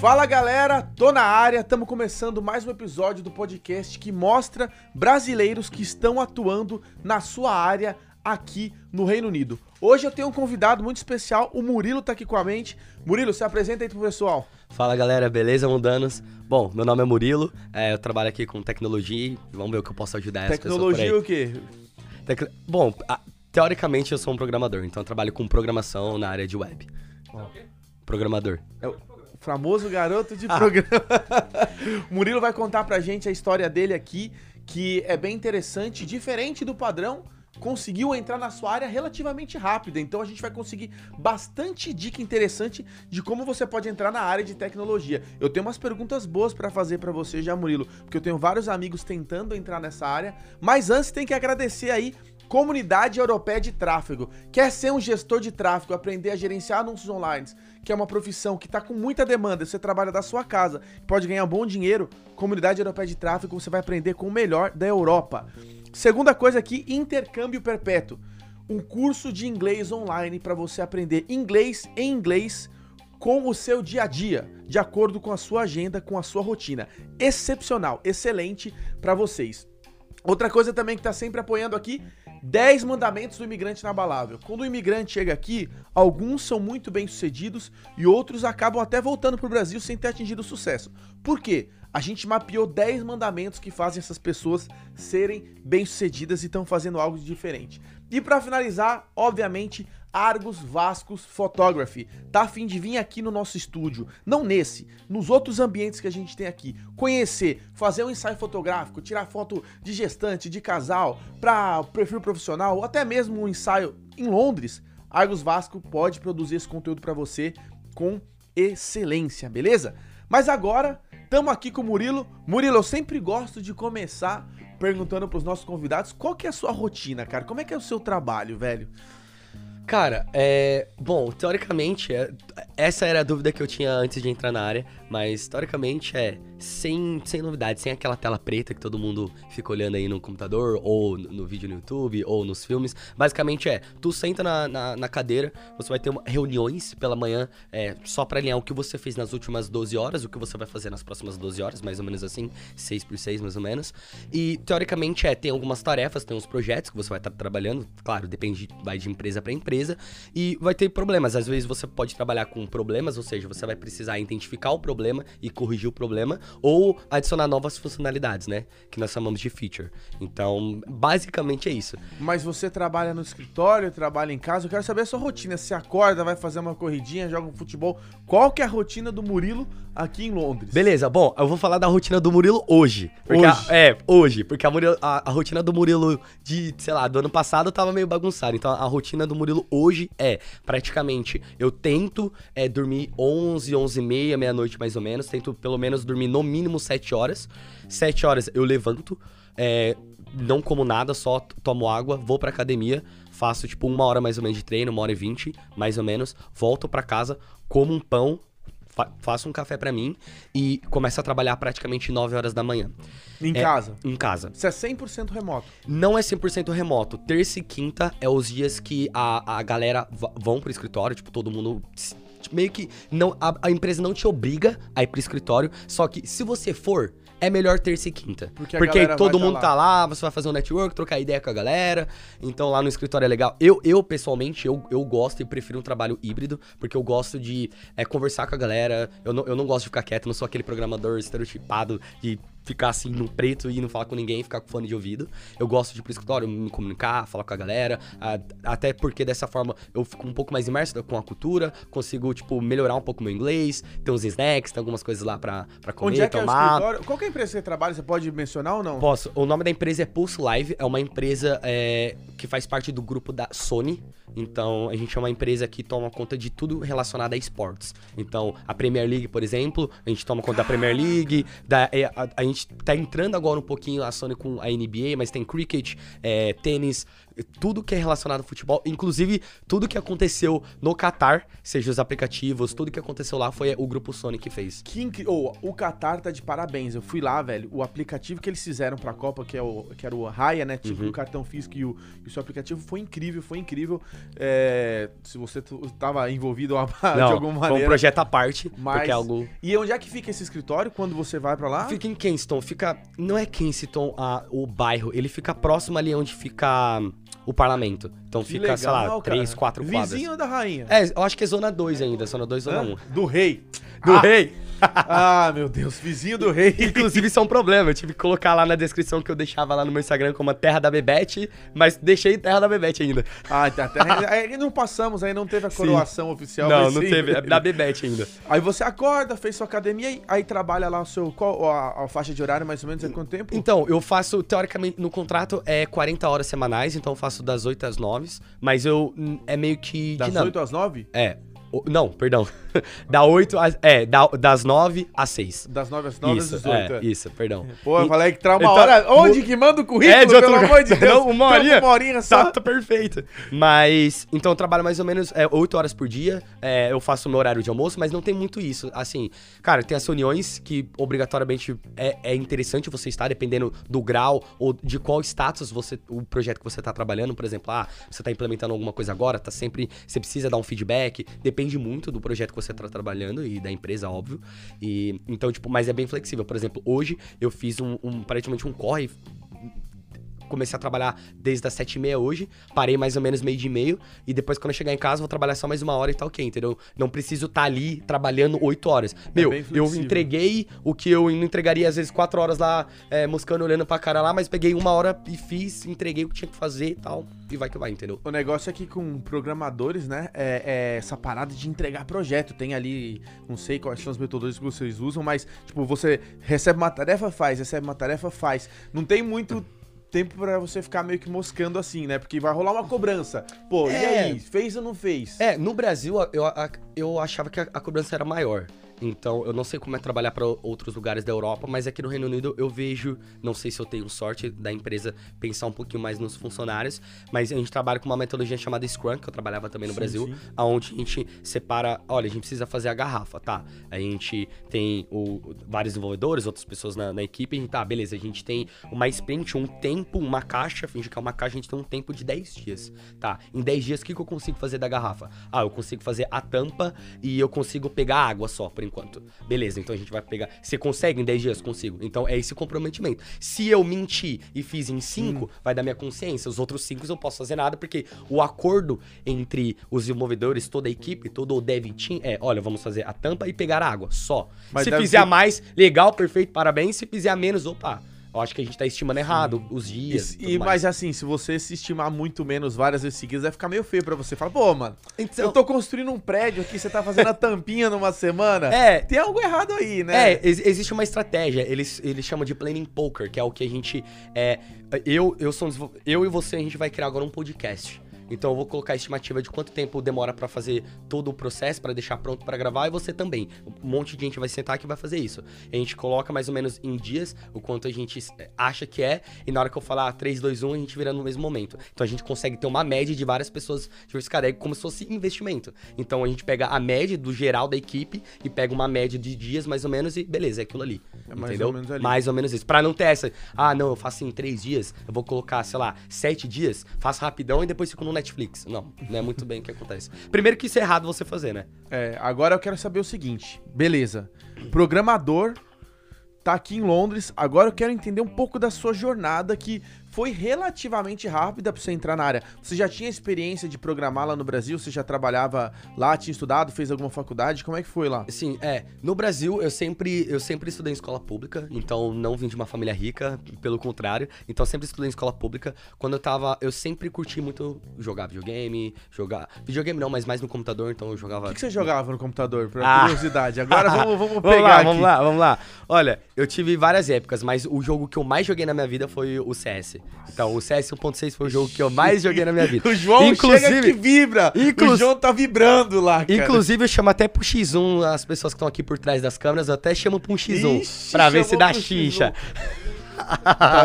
Fala galera, tô na área, estamos começando mais um episódio do podcast que mostra brasileiros que estão atuando na sua área aqui no Reino Unido. Hoje eu tenho um convidado muito especial, o Murilo tá aqui com a mente. Murilo, se apresenta aí pro pessoal. Fala galera, beleza, Mundanos? Bom, meu nome é Murilo, é, eu trabalho aqui com tecnologia, vamos ver o que eu posso ajudar essa Tecnologia o quê? Tec... Bom, a, teoricamente eu sou um programador, então eu trabalho com programação na área de web. Ó. Programador. É o famoso garoto de programa. o Murilo vai contar pra gente a história dele aqui, que é bem interessante, diferente do padrão. Conseguiu entrar na sua área relativamente rápido, então a gente vai conseguir bastante dica interessante de como você pode entrar na área de tecnologia. Eu tenho umas perguntas boas pra fazer pra você já, Murilo, porque eu tenho vários amigos tentando entrar nessa área, mas antes tem que agradecer aí Comunidade Europeia de Tráfego. Quer ser um gestor de tráfego, aprender a gerenciar anúncios online, que é uma profissão que está com muita demanda, você trabalha da sua casa, pode ganhar bom dinheiro, Comunidade Europeia de Tráfego, você vai aprender com o melhor da Europa. Segunda coisa aqui, intercâmbio perpétuo. Um curso de inglês online para você aprender inglês em inglês com o seu dia a dia, de acordo com a sua agenda, com a sua rotina. Excepcional, excelente para vocês. Outra coisa também que está sempre apoiando aqui 10 mandamentos do imigrante inabalável. Quando o imigrante chega aqui, alguns são muito bem sucedidos e outros acabam até voltando para o Brasil sem ter atingido sucesso. Por quê? A gente mapeou 10 mandamentos que fazem essas pessoas serem bem sucedidas e estão fazendo algo de diferente. E para finalizar, obviamente, Argos Vascos Photography. Tá a fim de vir aqui no nosso estúdio, não nesse, nos outros ambientes que a gente tem aqui, conhecer, fazer um ensaio fotográfico, tirar foto de gestante, de casal, para perfil profissional, ou até mesmo um ensaio em Londres. Argos Vasco pode produzir esse conteúdo para você com excelência, beleza? Mas agora, estamos aqui com o Murilo. Murilo, eu sempre gosto de começar perguntando para os nossos convidados qual que é a sua rotina, cara. Como é que é o seu trabalho, velho? Cara, é. Bom, teoricamente, é- essa era a dúvida que eu tinha antes de entrar na área, mas teoricamente é sem, sem novidade, sem aquela tela preta que todo mundo fica olhando aí no computador, ou no no vídeo no YouTube, ou nos filmes. Basicamente é, tu senta na, na, na cadeira, você vai ter uma- reuniões pela manhã, é, só pra alinhar o que você fez nas últimas 12 horas, o que você vai fazer nas próximas 12 horas, mais ou menos assim, 6 por 6 mais ou menos. E teoricamente é, tem algumas tarefas, tem uns projetos que você vai estar trabalhando, claro, depende, vai de empresa pra empresa, e vai ter problemas. Às vezes você pode trabalhar com problemas, ou seja, você vai precisar identificar o problema e corrigir o problema, ou adicionar novas funcionalidades, né? Que nós chamamos de feature. Então, basicamente é isso. Mas você trabalha no escritório, trabalha em casa, eu quero saber a sua rotina. Você acorda, vai fazer uma corridinha, joga um futebol. Qual que é a rotina do Murilo aqui em Londres? Beleza, bom, eu vou falar da rotina do Murilo hoje. Porque a- Hoje. é, hoje. Porque a, Murilo- a- a rotina do Murilo de, sei lá, do ano passado tava meio bagunçada. Então a rotina do Murilo hoje é, praticamente, eu tento é, dormir 11, 11 e meia, meia-noite mais ou menos. Tento pelo menos dormir no mínimo 7 horas. 7 horas eu levanto, é, não como nada, só tomo água, vou pra academia, faço tipo uma hora mais ou menos de treino, uma hora e vinte, mais ou menos. Volto pra casa, como um pão, fa- faço um café pra mim e começo a trabalhar praticamente 9 horas da manhã. Em É, casa. Em casa. Você é 100% remoto. Não é 100% remoto. Terça e quinta é os dias que a, a galera vão pro escritório, tipo, todo mundo meio que não a, a empresa não te obriga a ir pro escritório, só que se você for é melhor terça e quinta. Porque Porque, todo vai tá mundo lá. tá lá, você vai fazer um network, trocar ideia com a galera. Então lá no escritório é legal. Eu, eu pessoalmente, eu, eu gosto e prefiro um trabalho híbrido, porque eu gosto de é, conversar com a galera. Eu não, eu não gosto de ficar quieto, não sou aquele programador estereotipado de ficar assim no preto e não falar com ninguém, ficar com fone de ouvido. Eu gosto de ir pro escritório, me comunicar, falar com a galera, a- até porque dessa forma eu fico um pouco mais imerso com a cultura, consigo, tipo, melhorar um pouco meu inglês, tem uns snacks, tem algumas coisas lá pra, pra comer, Onde é é tomar. escritório? Qual é a empresa que você trabalha? Você pode mencionar ou não? Posso. O nome da empresa é Pulse Live, é uma empresa é, que faz parte do grupo da Sony. Então, a gente é uma empresa que toma conta de tudo relacionado a esportes. Então, a Premier League, por exemplo, a gente toma conta da Premier League. Da, é, a, a gente tá entrando agora um pouquinho a Sony com a NBA, mas tem cricket, é, tênis, tudo que é relacionado ao futebol, inclusive tudo que aconteceu no Qatar, seja os aplicativos, tudo que aconteceu lá foi o grupo Sony que fez. Que oh, o Qatar tá de parabéns. Eu fui lá, velho. O aplicativo que eles fizeram pra Copa, que, é o, que era o Raya, né? Tipo, Uhum. o cartão físico e o, e o seu aplicativo, foi incrível, foi incrível. É, se você tava envolvido de alguma foi um maneira. projeto à parte, Mas- porque é algo... E onde é que fica esse escritório quando você vai pra lá? Fica em Kingston, fica. Não é Kingston a, o bairro, ele fica próximo ali onde fica o parlamento. Então Que fica, sei lá, legal, três, quatro quadras. Vizinho da rainha. É, eu acho que é zona 2 ainda, zona 2, zona Hã? 1. Do rei. Do Ah, rei! Ah, meu Deus, vizinho do rei. Inclusive, isso é um problema. Eu tive que colocar lá na descrição que eu deixava lá no meu Instagram como a Terra da Bebete, mas deixei Terra da Bebete ainda. Ah, tá, tá. Aí não passamos, aí não teve a coroação oficial. não, não sim, teve. É da Bebete ainda. Aí você acorda, fez sua academia, aí- aí trabalha lá o seu. Qual a, a faixa de horário mais ou menos é quanto tempo? Então, eu faço, teoricamente, no contrato é 40 horas semanais, então eu faço das 8 às 9, mas eu hum, é meio que Das dinâmico. 8 às 9? É. Não, perdão. da 8 às. É, da- das 9 às 6. Das 9 às 9 às Isso, 18. é, isso, perdão. Pô, eu falei que tra uma Então, hora. Onde que manda o currículo, É, de outro pelo lugar. amor de Deus? Não, uma horinha. Uma horinha só. Tá, tá perfeito. Mas, então eu trabalho mais ou menos é, 8 horas por dia. é, eu faço o meu horário de almoço, mas não tem muito isso. Assim, cara, tem as reuniões que obrigatoriamente é, é interessante você estar, dependendo do grau ou de qual status você, o projeto que você tá trabalhando. Por exemplo, ah, você tá implementando alguma coisa agora, tá sempre. Você precisa dar um feedback. Depende muito do projeto que você tá trabalhando e da empresa, óbvio. E então, tipo, mas é bem flexível. Por exemplo, hoje eu fiz um, um praticamente um corre comecei a trabalhar desde as sete e meia hoje, parei mais ou menos meio de meio, e depois quando eu chegar em casa vou trabalhar só mais uma hora e tá ok, entendeu? Não preciso estar ali trabalhando oito horas. Meu, bem eu entreguei o que eu não entregaria às vezes quatro horas lá, é, moscando, olhando pra cara lá, mas peguei uma hora e fiz, entreguei o que tinha que fazer e tal, e vai que vai, entendeu? O negócio é que com programadores, né, é, é essa parada de entregar projeto. Tem ali, não sei quais são as metodologias que vocês usam, mas, tipo, você recebe uma tarefa, faz, recebe uma tarefa, faz. Não tem muito tempo pra você ficar meio que moscando assim, né? Porque vai rolar uma cobrança. Pô, e É. aí? Fez ou não fez? É, no Brasil eu, eu achava que a, a cobrança era maior. Então, eu não sei como é trabalhar para outros lugares da Europa, mas aqui no Reino Unido eu vejo, não sei se eu tenho sorte da empresa pensar um pouquinho mais nos funcionários, mas a gente trabalha com uma metodologia chamada Scrum, que eu trabalhava também no Sim, Brasil, sim. aonde a gente separa, olha, a gente precisa fazer a garrafa, tá? A gente tem o- vários desenvolvedores, outras pessoas na, na equipe, a gente, tá, beleza, a gente tem uma sprint, um tempo, uma caixa, finge que é uma caixa, a gente tem um tempo de 10 dias, tá? Em 10 dias, o que, que eu consigo fazer da garrafa? Ah, eu consigo fazer a tampa e eu consigo pegar água só, por enquanto. Beleza, então a gente vai pegar. Você consegue em 10 dias? Consigo. Então é esse o comprometimento. Se eu mentir e fiz em 5, vai dar minha consciência. Os outros 5 eu não posso fazer nada, porque o acordo entre os desenvolvedores, toda a equipe, todo o dev team é: olha, vamos fazer a tampa e pegar a água, só. Mas Se fizer ser- a mais, legal, perfeito, parabéns. Se fizer a menos, opa. Eu acho que a gente tá estimando errado os dias. E, e- mas assim, se você se estimar muito menos várias vezes seguidas, vai ficar meio feio pra você. Fala, pô, mano, Então- eu tô construindo um prédio aqui, você tá fazendo a tampinha numa semana. É. Tem algo errado aí, né? É, ex- existe uma estratégia, eles, eles chamam de planning poker, que é o que a gente. É, eu, eu, sou eu e você, a gente vai criar agora um podcast. Então eu vou colocar a estimativa de quanto tempo demora pra fazer todo o processo, pra deixar pronto pra gravar, e você também. Um monte de gente vai sentar aqui e vai fazer isso. A gente coloca mais ou menos em dias o quanto a gente eh, acha que é, e na hora que eu falar 3, 2, 1, a gente vira no mesmo momento. Então a gente consegue ter uma média de várias pessoas diversificadas, é como se fosse investimento. Então a gente pega a média do geral da equipe e pega uma média de dias mais ou menos e beleza, é aquilo ali. É mais entendeu? ou menos ali. Mais ou menos isso. Pra não ter essa, ah, não, eu faço em três dias, eu vou colocar, sei lá, sete dias, faço rapidão e depois fico no Netflix. Não, não é muito bem o que acontece. Primeiro que isso é errado você fazer, né? É, agora eu quero saber o seguinte. Beleza. Programador tá aqui em Londres. Agora eu quero entender um pouco da sua jornada que foi relativamente rápida pra você entrar na área. Você já tinha experiência de programar lá no Brasil? Você já trabalhava lá, tinha estudado, fez alguma faculdade? Como é que foi lá? Assim, é, no Brasil eu sempre, eu sempre estudei em escola pública, então não vim de uma família rica, pelo contrário. Então sempre estudei em escola pública. Quando eu tava, eu sempre curti muito jogar videogame, jogar, videogame não, mas mais no computador, então eu jogava O que, que você jogava no computador, pra Ah. curiosidade? Agora vamos, vamos pegar Vamos lá, aqui. vamos lá, vamos lá. Olha, eu tive várias épocas, mas o jogo que eu mais joguei na minha vida foi o CS. Então, o CS 1.6 foi o jogo que eu mais joguei na minha vida. O João chega que vibra. Inclu- O João tá vibrando lá, cara. Inclusive, eu chamo até pro X1 as pessoas que estão aqui por trás das câmeras, eu até chamo pra um X1 Ixi, pra ver se dá pro xixa. Tá.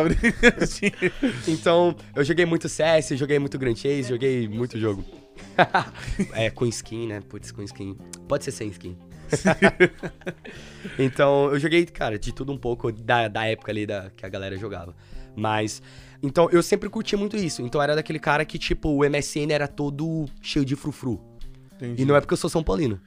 Então, eu joguei muito CS, joguei muito Grand Chase, joguei muito jogo. é, com skin, né? Putz, com skin. Pode ser sem skin. então, eu joguei, cara, de tudo um pouco da, da época ali da, que a galera jogava. Mas. Então, eu sempre curti muito isso. Então, era daquele cara que, tipo, o MSN era todo cheio de frufru. Entendi. E não é porque eu sou São Paulino.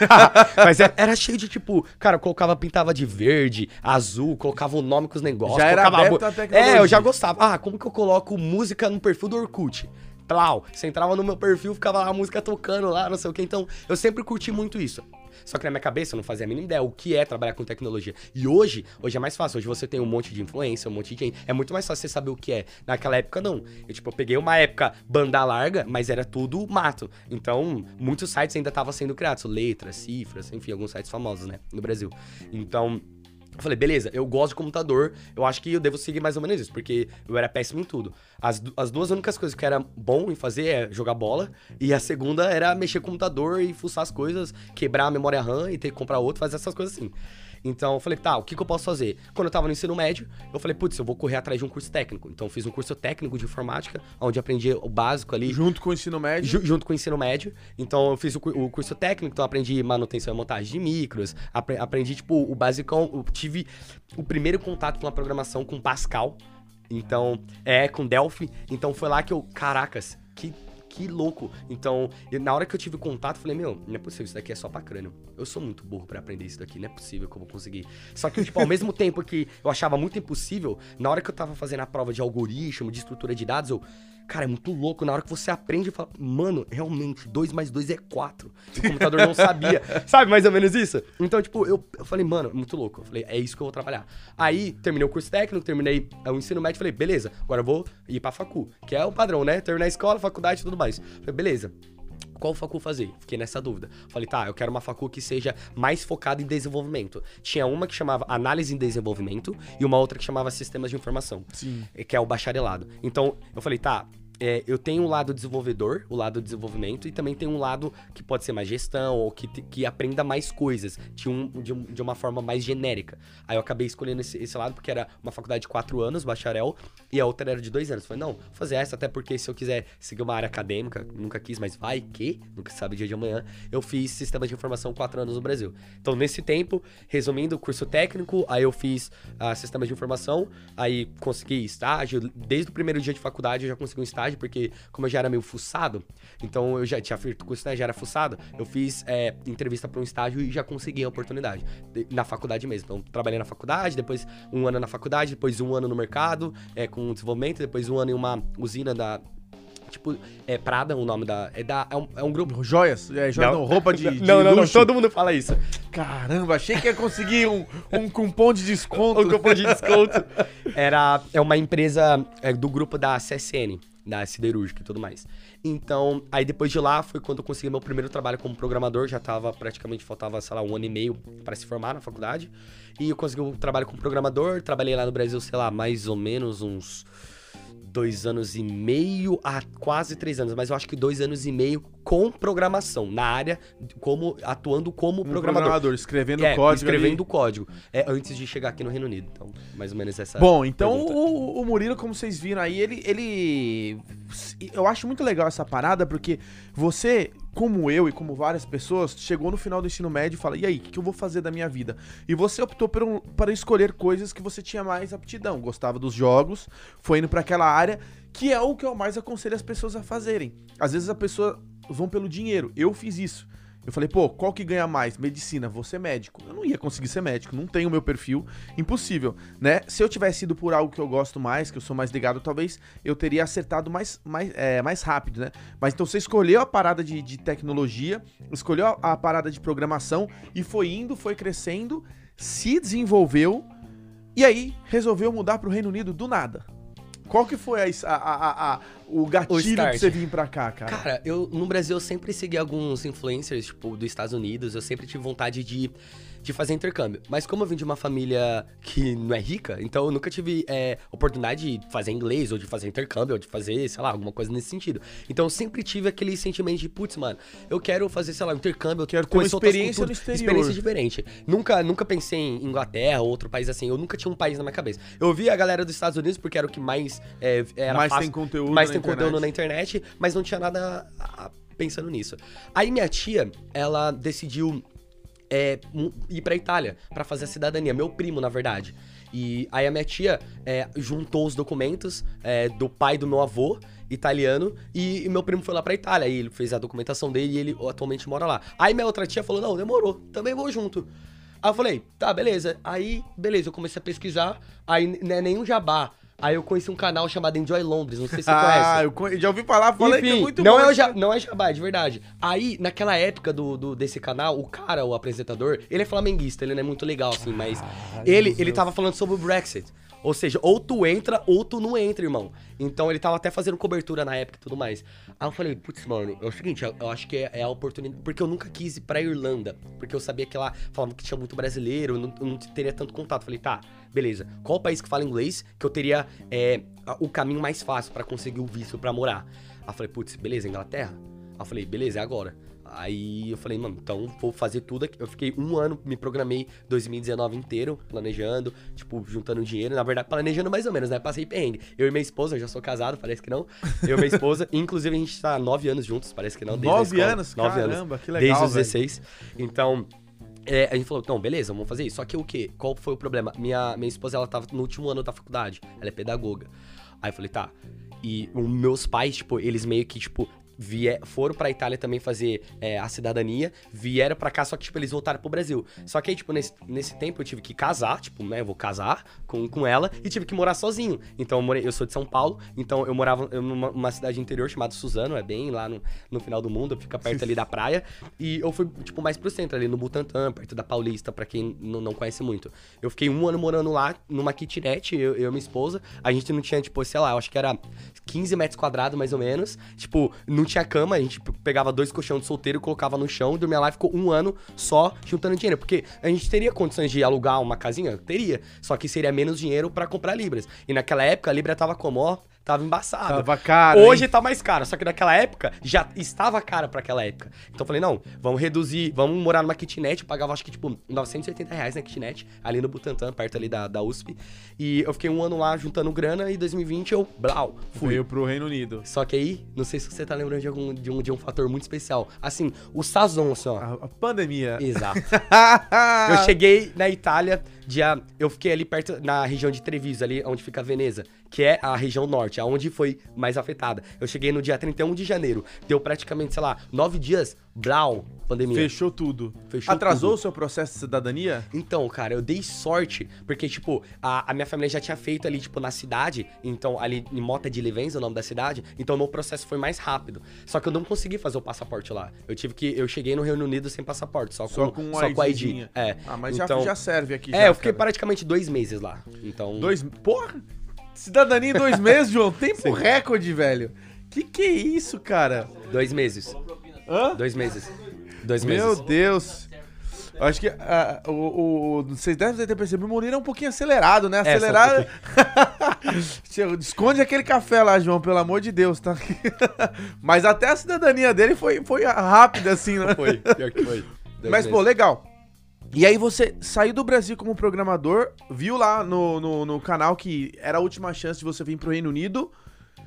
Mas era, era cheio de tipo, cara, eu colocava, pintava de verde, azul, colocava o nome com os negócios. Já era a aberto à tecnologia. É, eu já gostava. Ah, como que eu coloco música no perfil do Orkut? Plau, você entrava no meu perfil, ficava lá a música tocando lá, não sei o que. Então, eu sempre curti muito isso. Só que na minha cabeça eu não fazia a mínima ideia o que é trabalhar com tecnologia. E hoje, hoje é mais fácil. Hoje você tem um monte de influência, um monte de gente. É muito mais fácil você saber o que é. Naquela época, não. Eu, tipo, eu peguei uma época banda larga, mas era tudo mato. Então, muitos sites ainda estavam sendo criados. Letras, cifras, enfim, alguns sites famosos, né? No Brasil. Então, eu falei, beleza, eu gosto de computador, eu acho que eu devo seguir mais ou menos isso, porque eu era péssimo em tudo. As, as duas únicas coisas que eu era bom em fazer é jogar bola, e a segunda era mexer com computador e fuçar as coisas, quebrar a memória RAM e ter que comprar outro, fazer essas coisas assim. Então eu falei, tá, o que, que eu posso fazer? Quando eu tava no ensino médio, eu falei, putz, eu vou correr atrás de um curso técnico. Então eu fiz um curso técnico de informática, onde aprendi o básico ali. Junto com o ensino médio. Ju- junto com o ensino médio. Então eu fiz o, o curso técnico, então aprendi manutenção e montagem de micros, apre- aprendi, tipo, o basicão. Eu tive o primeiro contato com a programação com Pascal. Então, é, com Delphi. Então foi lá que eu, caracas, que. Que louco. Então, na hora que eu tive contato, eu falei, meu, não é possível, isso daqui é só pra crânio. Eu sou muito burro pra aprender isso daqui, não é possível que eu vou conseguir. Só que, tipo, ao mesmo tempo que eu achava muito impossível, na hora que eu tava fazendo a prova de algoritmo, de estrutura de dados, eu, cara, é muito louco. Na hora que você aprende, fala, mano, realmente, 2 mais 2 é 4. O computador não sabia. Sabe mais ou menos isso? Então, tipo, eu, eu falei, mano, muito louco. Eu falei, é isso que eu vou trabalhar. Aí, terminei o curso técnico, terminei é, o ensino médio, falei, beleza, agora eu vou ir pra facu, que é o padrão, né? Terminar a escola, faculdade e tudo mais. Falei, beleza. Qual facu fazer? Fiquei nessa dúvida. Falei, tá, eu quero uma facu que seja mais focada em desenvolvimento. Tinha uma que chamava Análise em Desenvolvimento e uma outra que chamava Sistemas de Informação Sim. que é o bacharelado. Então, eu falei, tá, é, eu tenho um lado desenvolvedor, o lado desenvolvimento, e também tem um lado que pode ser mais gestão, ou que, que aprenda mais coisas, de, um, de, um- de uma forma mais genérica. Aí eu acabei escolhendo esse, esse lado, porque era uma faculdade de quatro anos, bacharel, e a outra era de dois anos. Falei, não, vou fazer essa, até porque se eu quiser seguir uma área acadêmica, nunca quis, mas vai que, nunca sabe dia de amanhã, eu fiz sistema de informação quatro anos no Brasil. Então, nesse tempo, resumindo, curso técnico, aí eu fiz ah, sistemas de informação, aí consegui estágio, desde o primeiro dia de faculdade eu já consegui um estágio, porque como eu já era meio fuçado, então eu já tinha feito curso, né, já era fuçado, eu fiz é, entrevista para um estágio e já consegui a oportunidade, de- na faculdade mesmo. Então, trabalhei na faculdade, depois um ano na faculdade, depois um ano no mercado, é, com desenvolvimento, depois um ano em uma usina da... Tipo, é Prada o nome da... É, da, é, um, é um grupo... Joias? É, joias não, roupa de, de não, não, não, todo mundo fala isso. Caramba, achei que ia conseguir um, um cupom de desconto. o cupom de desconto. Era é uma empresa é, do grupo da CSN, da siderúrgica e tudo mais. Então, aí depois de lá foi quando eu consegui meu primeiro trabalho como programador, já tava praticamente faltava, sei lá, um ano e meio para se formar na faculdade. E eu consegui um trabalho como programador, trabalhei lá no Brasil, sei lá, mais ou menos uns dois anos e meio a quase três anos, mas eu acho que dois anos e meio com programação, na área, como atuando como Um programador. escrevendo É, código. escrevendo ali. o código. É, antes de chegar aqui no Reino Unido. Então, mais ou menos essa. Bom, então o, o Murilo, como vocês viram aí, ele, ele. Eu acho muito legal essa parada, porque você, como eu e como várias pessoas, chegou no final do ensino médio e fala: e aí, o que, que eu vou fazer da minha vida? E você optou por um- para escolher coisas que você tinha mais aptidão. Gostava dos jogos, foi indo para aquela área, que é o que eu mais aconselho as pessoas a fazerem. Às vezes a pessoa vão pelo dinheiro. Eu fiz isso. Eu falei, pô, qual que ganha mais? Medicina, ser médico. Eu não ia conseguir ser médico, não tenho o meu perfil, impossível, né? Se eu tivesse ido por algo que eu gosto mais, que eu sou mais ligado, talvez eu teria acertado mais, mais, é, mais rápido, né? Mas então você escolheu a parada de, de tecnologia, escolheu a, a parada de programação e foi indo, foi crescendo, se desenvolveu e aí resolveu mudar pro Reino Unido do nada. Qual que foi a, a, a, a- o gatilho pra start. você vir pra cá, cara? Cara, eu no Brasil eu sempre segui alguns influencers, tipo, dos Estados Unidos. Eu sempre tive vontade de, de fazer intercâmbio. Mas como eu vim de uma família que não é rica, então eu nunca tive é, oportunidade de fazer inglês, ou de fazer intercâmbio, ou de fazer, sei lá, alguma coisa nesse sentido. Então eu sempre tive aquele sentimento de, putz, mano, eu quero fazer, sei lá, um intercâmbio, eu Quero uma conhecer outras experiência no culturas. Experiência diferente. Nunca, nunca pensei em Inglaterra ou outro país assim. Eu nunca tinha um país na minha cabeça. Eu vi a galera dos Estados Unidos porque era o que mais é, era Mais fácil- tem conteúdo mais na tem internet. conteúdo na internet, mas não tinha nada ah, pensando nisso. Aí minha tia, ela decidiu é, ir pra Itália pra fazer a cidadania. Meu primo, na verdade. E aí a minha tia é, juntou os documentos é, do pai do meu avô italiano e, e meu primo foi lá pra Itália. Aí ele fez a documentação dele e ele atualmente mora lá. Aí minha outra tia falou: não, demorou, também vou junto. Aí eu falei, tá, beleza. Aí, beleza, eu comecei a pesquisar. Aí não é nenhum jabá. Aí eu conheci um canal chamado Enjoy Londres, não sei se você conhece. Ah, eu conhe- já ouvi falar, falei que é Enfim, muito não, bom. é o ja, não é jabá, de verdade. Aí, naquela época do, do- desse canal, o cara, o apresentador, ele é flamenguista, ele não é muito legal, assim, mas ele, ele tava falando sobre o Brexit. Ou seja, ou tu entra ou tu não entra, irmão. Então ele tava até fazendo cobertura na época e tudo mais. Aí eu falei, putz, mano, é o seguinte, eu, eu acho que é, é a oportunidade. Porque eu nunca quis ir pra Irlanda. Porque eu sabia que lá falavam que tinha muito brasileiro, eu não, eu não teria tanto contato. Falei, tá, beleza. Qual país que fala inglês que eu teria é, o caminho mais fácil pra conseguir o visto pra morar? Aí eu falei, putz, beleza, Inglaterra? Aí eu falei, beleza, é agora. Aí eu falei, mano, então vou fazer tudo aqui. Eu fiquei um ano, me programei 2019 inteiro, planejando, tipo, juntando dinheiro. Na verdade, planejando mais ou menos, né? Passei perrengue. Eu e minha esposa, eu já sou casado, parece que não. Eu e minha esposa, inclusive a gente tá nove anos juntos, parece que não. Nove anos? Nove Caramba, anos. que legal, Desde os velho. 16. Então, é, a gente falou, não, beleza, vamos fazer isso. Só que o quê? Qual foi o problema? Minha, minha esposa, ela tava no último ano da faculdade. Ela é pedagoga. Aí eu falei, tá. E os meus pais, tipo, eles meio que, tipo, vie- foram pra Itália também fazer é, a cidadania, vieram pra cá, só que, tipo, eles voltaram pro Brasil. Só que aí, tipo, nesse, nesse tempo eu tive que casar, tipo, né, eu vou casar com, com ela e tive que morar sozinho. Então eu morei, eu sou de São Paulo, então eu morava numa uma cidade interior chamada Suzano, é bem lá no, no final do mundo, fica perto ali da praia. E eu fui, tipo, mais pro centro, ali no Butantã, perto da Paulista, pra quem não, não conhece muito. Eu fiquei um ano morando lá, numa kitnet, eu, eu e minha esposa. A gente não tinha, tipo, sei lá, eu acho que era 15 metros quadrados, mais ou menos. Tipo, não tinha cama, a gente pegava dois colchões de solteiro, colocava no chão, dormia lá e ficou um ano só juntando dinheiro. Porque a gente teria condições de alugar uma casinha? Teria. Só que seria menos dinheiro pra comprar libras. E naquela época a libra tava como, ó, tava embaçada. Tava caro, Hoje hein? tá mais caro, só que naquela época já estava cara pra aquela época. Então eu falei, não, vamos reduzir, vamos morar numa kitnet. Eu pagava acho que tipo 980 reais na kitnet, ali no Butantã, perto ali da, da USP. E eu fiquei um ano lá juntando grana e 2020 eu, blau, fui. Veio pro Reino Unido. Só que aí, não sei se você tá lembrando de, algum, de, um, de um fator muito especial. Assim, o sazon, assim, ó. A, a pandemia. Exato. Eu cheguei na Itália, dia, eu fiquei ali perto, na região de Treviso, ali onde fica Veneza, que é a região norte, aonde foi mais afetada. Eu cheguei no dia 31 de janeiro, deu praticamente, sei lá, nove dias, blau, pandemia. Fechou tudo. Fechou Atrasou tudo. o seu processo de cidadania? Então, cara, eu dei sorte, porque, tipo, a, a minha família já tinha feito ali, tipo, na cidade, então, ali em Mota de Livenza, o nome da cidade, então meu processo foi mais rápido. Só que eu não consegui fazer o passaporte lá. Eu tive que, eu cheguei no Reino Unido sem passaporte, só com, Só com um só com ID. IDzinho. É. Ah, mas então, já, já serve aqui. É, já, eu fiquei cara. praticamente dois meses lá. Então. Dois... Porra! Cidadania em dois meses, João. Tempo recorde, velho. Que que é isso, cara? Dois meses. Hã? Dois meses. Dois Meu meses. Deus. Eu Acho que ah, o, o- vocês devem ter percebido, o Murilo é um pouquinho acelerado, né? É, um Acelerado. Chega, Esconde aquele café lá, João, pelo amor de Deus, tá? Mas até a cidadania dele foi, foi rápida, assim, né? Foi, pior que foi. Dois Mas, pô, meses. legal. E aí você saiu do Brasil como programador, viu lá no, no, no canal que era a última chance de você vir pro Reino Unido,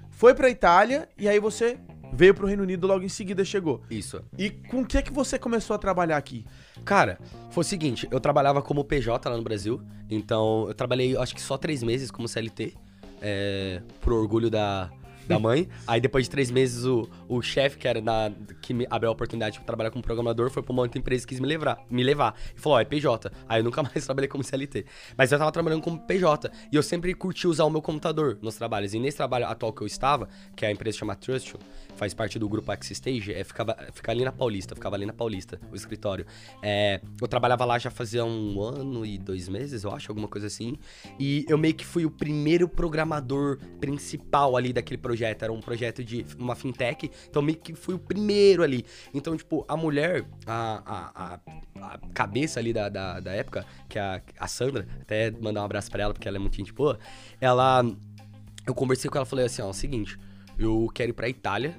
foi pra Itália e aí você veio pro Reino Unido logo em seguida chegou. Isso. E com o que que você começou a trabalhar aqui? Cara, foi o seguinte, eu trabalhava como PJ lá no Brasil, então eu trabalhei acho que só três meses como CLT, é, pro orgulho da, da mãe. Aí depois de três meses o, o chefe, que era na, que me abriu a oportunidade de trabalhar como programador, foi pra uma outra empresa que quis me levar, me levar. E falou, ó, é PJ. Aí eu nunca mais trabalhei como CLT. Mas eu tava trabalhando como PJ. E eu sempre curti usar o meu computador nos trabalhos. E nesse trabalho atual que eu estava, que é a empresa chama Trustful, faz parte do grupo Stage, é, ficava, fica ali na Paulista, ficava ali na Paulista, o escritório. É, eu trabalhava lá já fazia um ano e dois meses, eu acho, alguma coisa assim. E eu meio que fui o primeiro programador principal ali daquele projeto projeto, era um projeto de uma fintech, então meio que fui o primeiro ali. Então, tipo, a mulher, a, a, a, a cabeça ali da, da, da, época, que é a, a Sandra, até mandar um abraço pra ela, porque ela é muito gente boa, ela. Eu conversei com ela e falei assim: ó, é o seguinte, eu quero ir pra Itália,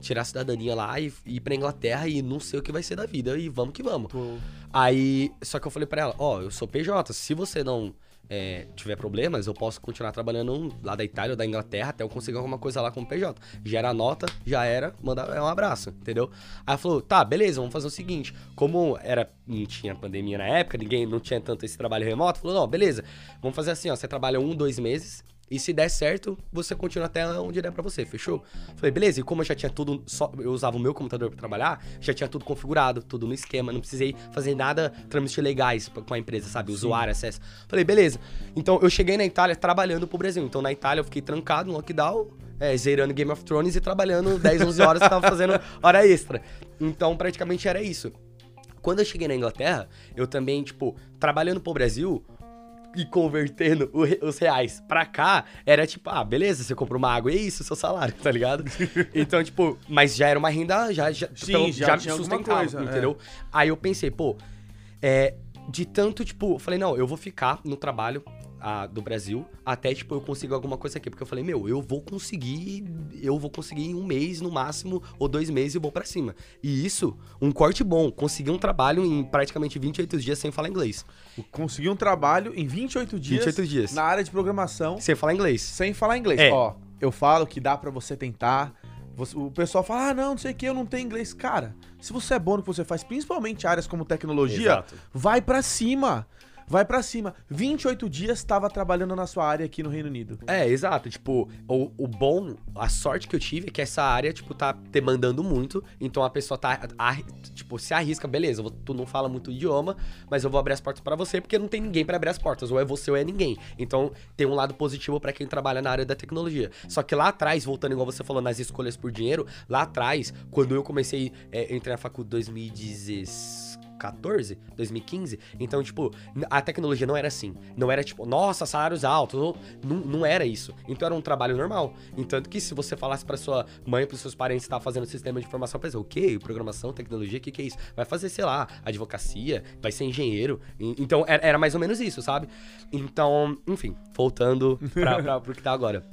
tirar a cidadania lá e ir pra Inglaterra e não sei o que vai ser da vida e vamos que vamos. Tô... Aí, só que eu falei pra ela, ó, oh, eu sou PJ, se você não é, tiver problemas, eu posso continuar trabalhando lá da Itália ou da Inglaterra até eu conseguir alguma coisa lá como PJ. Já era nota, já era, mandar um abraço, entendeu? Aí falou, tá, beleza, vamos fazer o seguinte. Como era, não tinha pandemia na época, ninguém não tinha tanto esse trabalho remoto, falou, não, beleza, vamos fazer assim, ó, você trabalha um, dois meses, e se der certo, você continua até onde der para você, fechou? Falei, beleza, e como eu já tinha tudo, só, eu usava o meu computador para trabalhar, já tinha tudo configurado, tudo no esquema, não precisei fazer nada, trâmites legais com a empresa, sabe? Usuário, acesso. Falei, beleza. Então eu cheguei na Itália trabalhando pro Brasil. Então na Itália eu fiquei trancado no lockdown, é, zerando Game of Thrones e trabalhando 10, 11 horas, tava fazendo hora extra. Então praticamente era isso. Quando eu cheguei na Inglaterra, eu também, tipo, trabalhando pro Brasil, e convertendo os reais pra cá, era tipo, ah, beleza, você comprou uma água e é isso, seu salário, tá ligado? então, tipo, mas já era uma renda, já, já, Sim, pelo, já, já sustentável, coisa, entendeu? É. Aí eu pensei, pô, é, de tanto, tipo, falei, não, eu vou ficar no trabalho a, do Brasil até, tipo, eu consigo alguma coisa aqui. Porque eu falei, meu, eu vou conseguir, eu vou conseguir em um mês, no máximo, ou dois meses e vou para cima. E isso, um corte bom, conseguir um trabalho em praticamente 28 dias sem falar inglês. Conseguir um trabalho em 28 dias, 28 dias. na área de programação. Sem falar inglês. Sem falar inglês. É. Ó, eu falo que dá para você tentar. O pessoal fala, ah, não, não sei o que, eu não tenho inglês. Cara, se você é bom no que você faz, principalmente áreas como tecnologia, Exato. vai para cima vai para cima. 28 dias estava trabalhando na sua área aqui no Reino Unido. É, exato. Tipo, o, o bom, a sorte que eu tive é que essa área, tipo, tá demandando muito. Então a pessoa tá, a, tipo, se arrisca, beleza, tu não fala muito idioma, mas eu vou abrir as portas para você porque não tem ninguém para abrir as portas. Ou é você ou é ninguém. Então tem um lado positivo para quem trabalha na área da tecnologia. Só que lá atrás, voltando igual você falou, nas escolhas por dinheiro, lá atrás, quando eu comecei, é, entrei na faculdade 2016 2014, 2015. Então, tipo, a tecnologia não era assim. Não era tipo, nossa, salários altos. Não, não era isso. Então era um trabalho normal. Entanto que se você falasse para sua mãe, para seus parentes, tá fazendo sistema de informação, pra dizer, o quê? Programação, tecnologia, o que, que é isso? Vai fazer, sei lá, advocacia, vai ser engenheiro. Então era, era mais ou menos isso, sabe? Então, enfim, voltando pra, pra, pro que tá agora.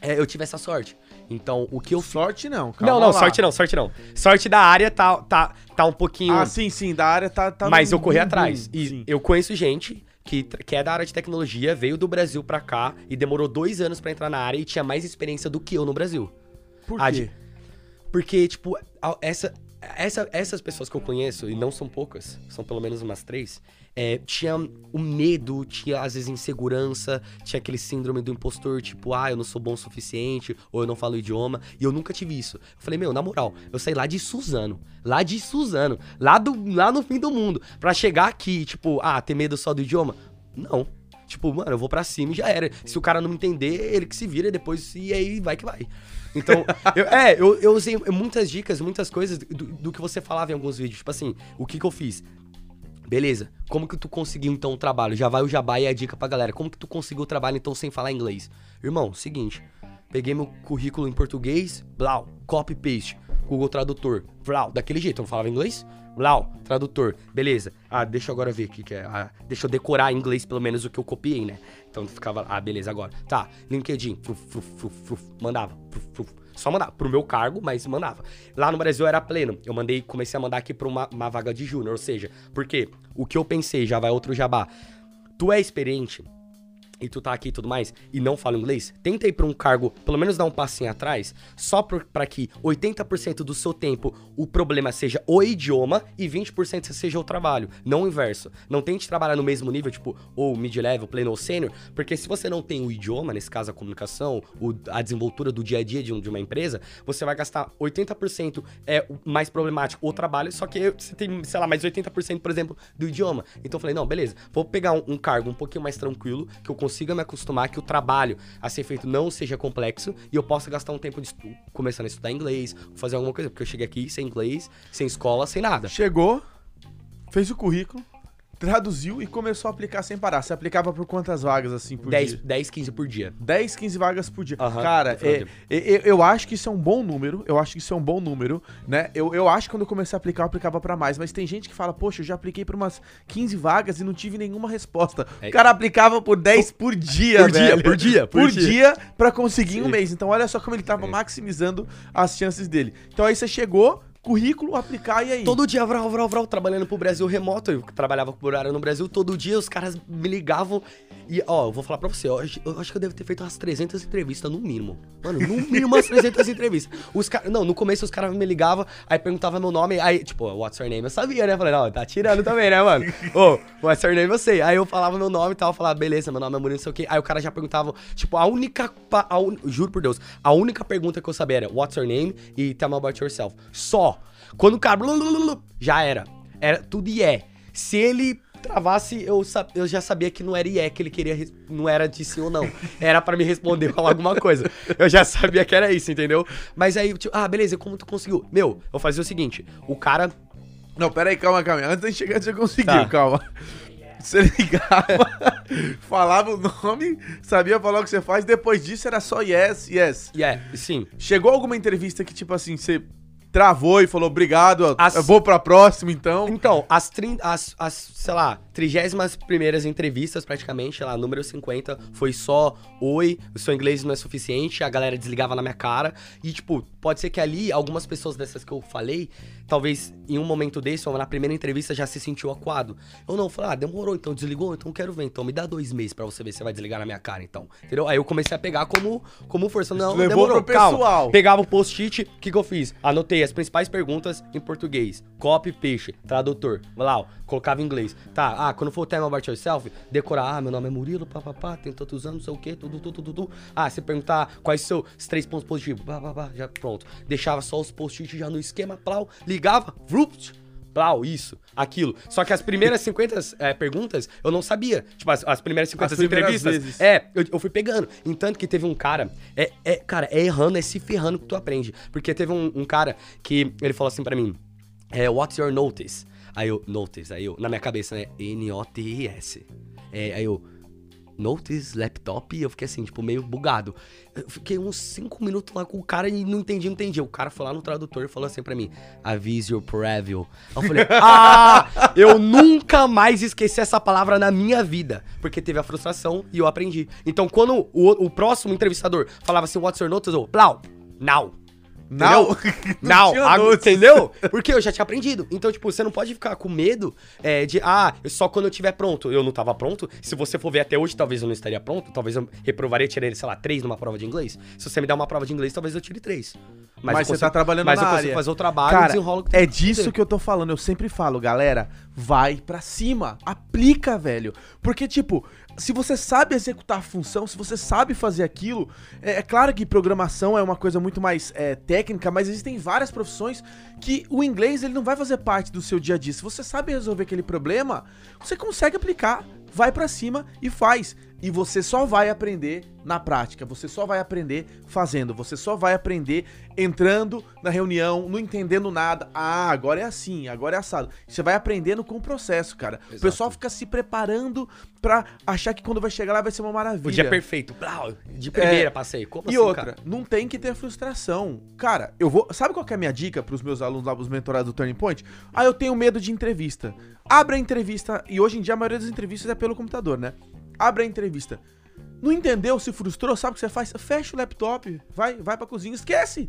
É, eu tive essa sorte. Então, o que eu. Sorte não, calma Não, não, lá. sorte não, sorte não. Sorte da área tá, tá, tá um pouquinho. Ah, sim, sim, da área tá. tá Mas eu corri atrás. E sim. eu conheço gente que, que é da área de tecnologia, veio do Brasil pra cá e demorou dois anos para entrar na área e tinha mais experiência do que eu no Brasil. Por quê? De... Porque, tipo, essa, essa, essas pessoas que eu conheço, e não são poucas, são pelo menos umas três, é, tinha o medo, tinha às vezes insegurança, tinha aquele síndrome do impostor, tipo, ah, eu não sou bom o suficiente, ou eu não falo idioma, e eu nunca tive isso. Eu falei, meu, na moral, eu saí lá de Suzano, lá de Suzano, lá, do, lá no fim do mundo, pra chegar aqui, tipo, ah, ter medo só do idioma? Não. Tipo, mano, eu vou pra cima e já era. Se o cara não me entender, ele que se vira depois, e aí vai que vai. Então, eu, é, eu, eu usei muitas dicas, muitas coisas do, do, que você falava em alguns vídeos. Tipo assim, o que que eu fiz? Beleza. Como que tu conseguiu então o trabalho? Já vai o jabá e a dica pra galera. Como que tu conseguiu o trabalho então sem falar inglês? Irmão, seguinte. Peguei meu currículo em português, blau, copy paste, Google Tradutor, blau, daquele jeito, eu não falava inglês? Blau, tradutor, beleza. Ah, deixa eu agora ver o que, que é. Ah, deixa eu decorar em inglês pelo menos o que eu copiei, né? Então ficava, ah, beleza, agora. Tá, LinkedIn, fruf, fruf, fruf, mandava, só mandava. Pro meu cargo, mas mandava. Lá no Brasil era pleno. Eu mandei, comecei a mandar aqui pra uma, uma vaga de júnior. Ou seja, porque o que eu pensei, já vai outro jabá. Tu é experiente, e tu tá aqui e tudo mais, e não fala inglês, tenta ir pra um cargo, pelo menos dar um passinho atrás, só para que 80% do seu tempo o problema seja o idioma e 20% seja o trabalho, não o inverso. Não tente trabalhar no mesmo nível, tipo, ou mid-level, pleno ou sênior, porque se você não tem o idioma, nesse caso a comunicação, o, a desenvoltura do dia a dia de, um, de uma empresa, você vai gastar 80% é mais problemático o trabalho, só que você tem, sei lá, mais 80%, por exemplo, do idioma. Então eu falei, não, beleza, vou pegar um, um cargo um pouquinho mais tranquilo, que eu consigo consiga me acostumar que o trabalho a ser feito não seja complexo e eu possa gastar um tempo de começando a estudar inglês, fazer alguma coisa, porque eu cheguei aqui sem inglês, sem escola, sem nada. Chegou, fez o currículo, traduziu e começou a aplicar sem parar. Você aplicava por quantas vagas, assim, por 10, dia? 10, 15 por dia. 10, 15 vagas por dia. Aham, Cara, é, é, é, eu acho que isso é um bom número. Eu acho que isso é um bom número, né? Eu, eu acho que quando eu comecei a aplicar, eu aplicava pra mais. Mas tem gente que fala, poxa, eu já apliquei pra umas 15 vagas e não tive nenhuma resposta. É. O cara aplicava por 10 por dia, Por dia, velho. por dia, Por, por dia, dia. pra conseguir um Sim. mês. Então olha só como ele tava Sim. maximizando as chances dele. Então aí você chegou, currículo, aplicar e aí? Todo dia, vral, vral, vral, trabalhando pro Brasil remoto. Eu trabalhava por área no Brasil. Todo dia os caras me ligavam. E, ó, eu vou falar pra você, ó, eu, acho- que eu devo ter feito umas 300 entrevistas no mínimo. Mano, no mínimo umas 300 entrevistas. Os caras, não, no começo os caras me ligavam, aí perguntavam meu nome, aí, tipo, what's your name? Eu sabia, né? Eu falei, não, tá tirando também, né, mano? Ô, what's your name? Eu sei. Aí eu falava meu nome e tal, eu falava, beleza, meu nome é Murilo, não sei o quê. Aí o cara já perguntava, tipo, a única, a un- juro por Deus, a única pergunta que eu sabia era, what's your name? E tell me about yourself. Só. Quando o cara, já era. Era tudo e é. Se ele travasse, eu, eu já sabia que não era IE que ele queria, não era de sim ou não. Era pra me responder falar alguma coisa. Eu já sabia que era isso, entendeu? Mas aí, tipo, ah, beleza, como tu conseguiu? Meu, eu fazia o seguinte, o cara Não, pera aí, calma, calma. Antes de chegar, você conseguiu, Tá. calma. Você ligava, falava o nome, sabia falar o que você faz, depois disso era só yes, yes. Yeah, sim. Chegou alguma entrevista que, tipo assim, você travou e falou, obrigado, As- eu vou pra próxima, então. Então, as, trin- as, as sei lá, trigésimas primeiras entrevistas, praticamente, lá, número 50, foi só oi, o seu inglês não é suficiente, a galera desligava na minha cara. E, tipo, pode ser que ali, algumas pessoas dessas que eu falei, talvez em um momento desse, ou na primeira entrevista, já se sentiu acuado. Eu não, falei, ah, demorou, então desligou, então quero ver, então me dá dois meses pra você ver se você vai desligar na minha cara, então. Entendeu? Aí eu comecei a pegar como, como força. Não, Levou demorou, pro calma. pessoal. Pegava o post-it, o que, que eu fiz? Anotei as principais perguntas em português. Copy, peixe, tradutor. Vai lá, ó, colocava em inglês. Tá, ah, quando for o time about yourself, decorar, ah, meu nome é Murilo, papapá, tem tantos anos, sei o quê, tudo, tudo, tudo, tudo. Ah, você perguntar quais são os três pontos positivos, pá, pá, pá, já pronto. Deixava só os post-it já no esquema, plau, ligava, vrupt, Plau, isso, aquilo. Só que as primeiras 50 é, perguntas eu não sabia. Tipo, as, as primeiras 50 As entrevistas. vezes. É, eu, eu fui pegando. Entanto que teve um cara. É, é, cara, é errando, é se ferrando que tu aprende. Porque teve um, um cara que ele falou assim pra mim: é, What's your notice? Aí eu, notice, aí eu, na minha cabeça, né? N-O-T-I-S. É, aí eu, notice, laptop, e eu fiquei assim, tipo, meio bugado. Eu fiquei uns 5 minutos lá com o cara e não entendi, não entendi. O cara foi lá no tradutor e falou assim pra mim: Avise your preview. Eu falei: Ah, eu nunca mais esqueci essa palavra na minha vida. Porque teve a frustração e eu aprendi. Então, quando o, o próximo entrevistador falava assim: What's your notice? Eu, Plau, now. Não, Não, notes. entendeu? Porque eu já tinha aprendido. Então, tipo, você não pode ficar com medo é, de, ah, só quando eu tiver pronto. Eu não tava pronto. Se você for ver até hoje, talvez eu não estaria pronto. Talvez eu reprovaria, tirei, sei lá, três numa prova de inglês. Se você me der uma prova de inglês, talvez eu tire três. Mas, eu você tá trabalhando mas na eu consigo fazer o trabalho, Cara, desenrolo o que é que disso fazer. que eu tô falando. Eu sempre falo, galera, vai pra cima. Aplica, velho. Porque, tipo, se você sabe executar a função, se você sabe fazer aquilo, é, é claro que programação é uma coisa muito mais é, técnica, mas existem várias profissões que o inglês ele não vai fazer parte do seu dia a dia. Se você sabe resolver aquele problema, você consegue aplicar. Vai pra cima e faz. E você só vai aprender na prática. Você só vai aprender fazendo. Você só vai aprender entrando na reunião, não entendendo nada. Ah, agora é assim, agora é assado. Você vai aprendendo com o processo, cara. O Exato. pessoal fica se preparando pra achar que quando vai chegar lá vai ser uma maravilha. O dia perfeito. De primeira É, passei. Como E assim, outra, cara? não tem que ter frustração. Cara, eu vou. Sabe qual que é a minha dica pros meus alunos lá, os mentorados do Turning Point? Ah, eu tenho medo de entrevista. Abra a entrevista, e hoje em dia a maioria das entrevistas é pelo computador, né? Abra a entrevista. Não entendeu, se frustrou, sabe o que você faz? Fecha o laptop, vai, vai pra cozinha, esquece.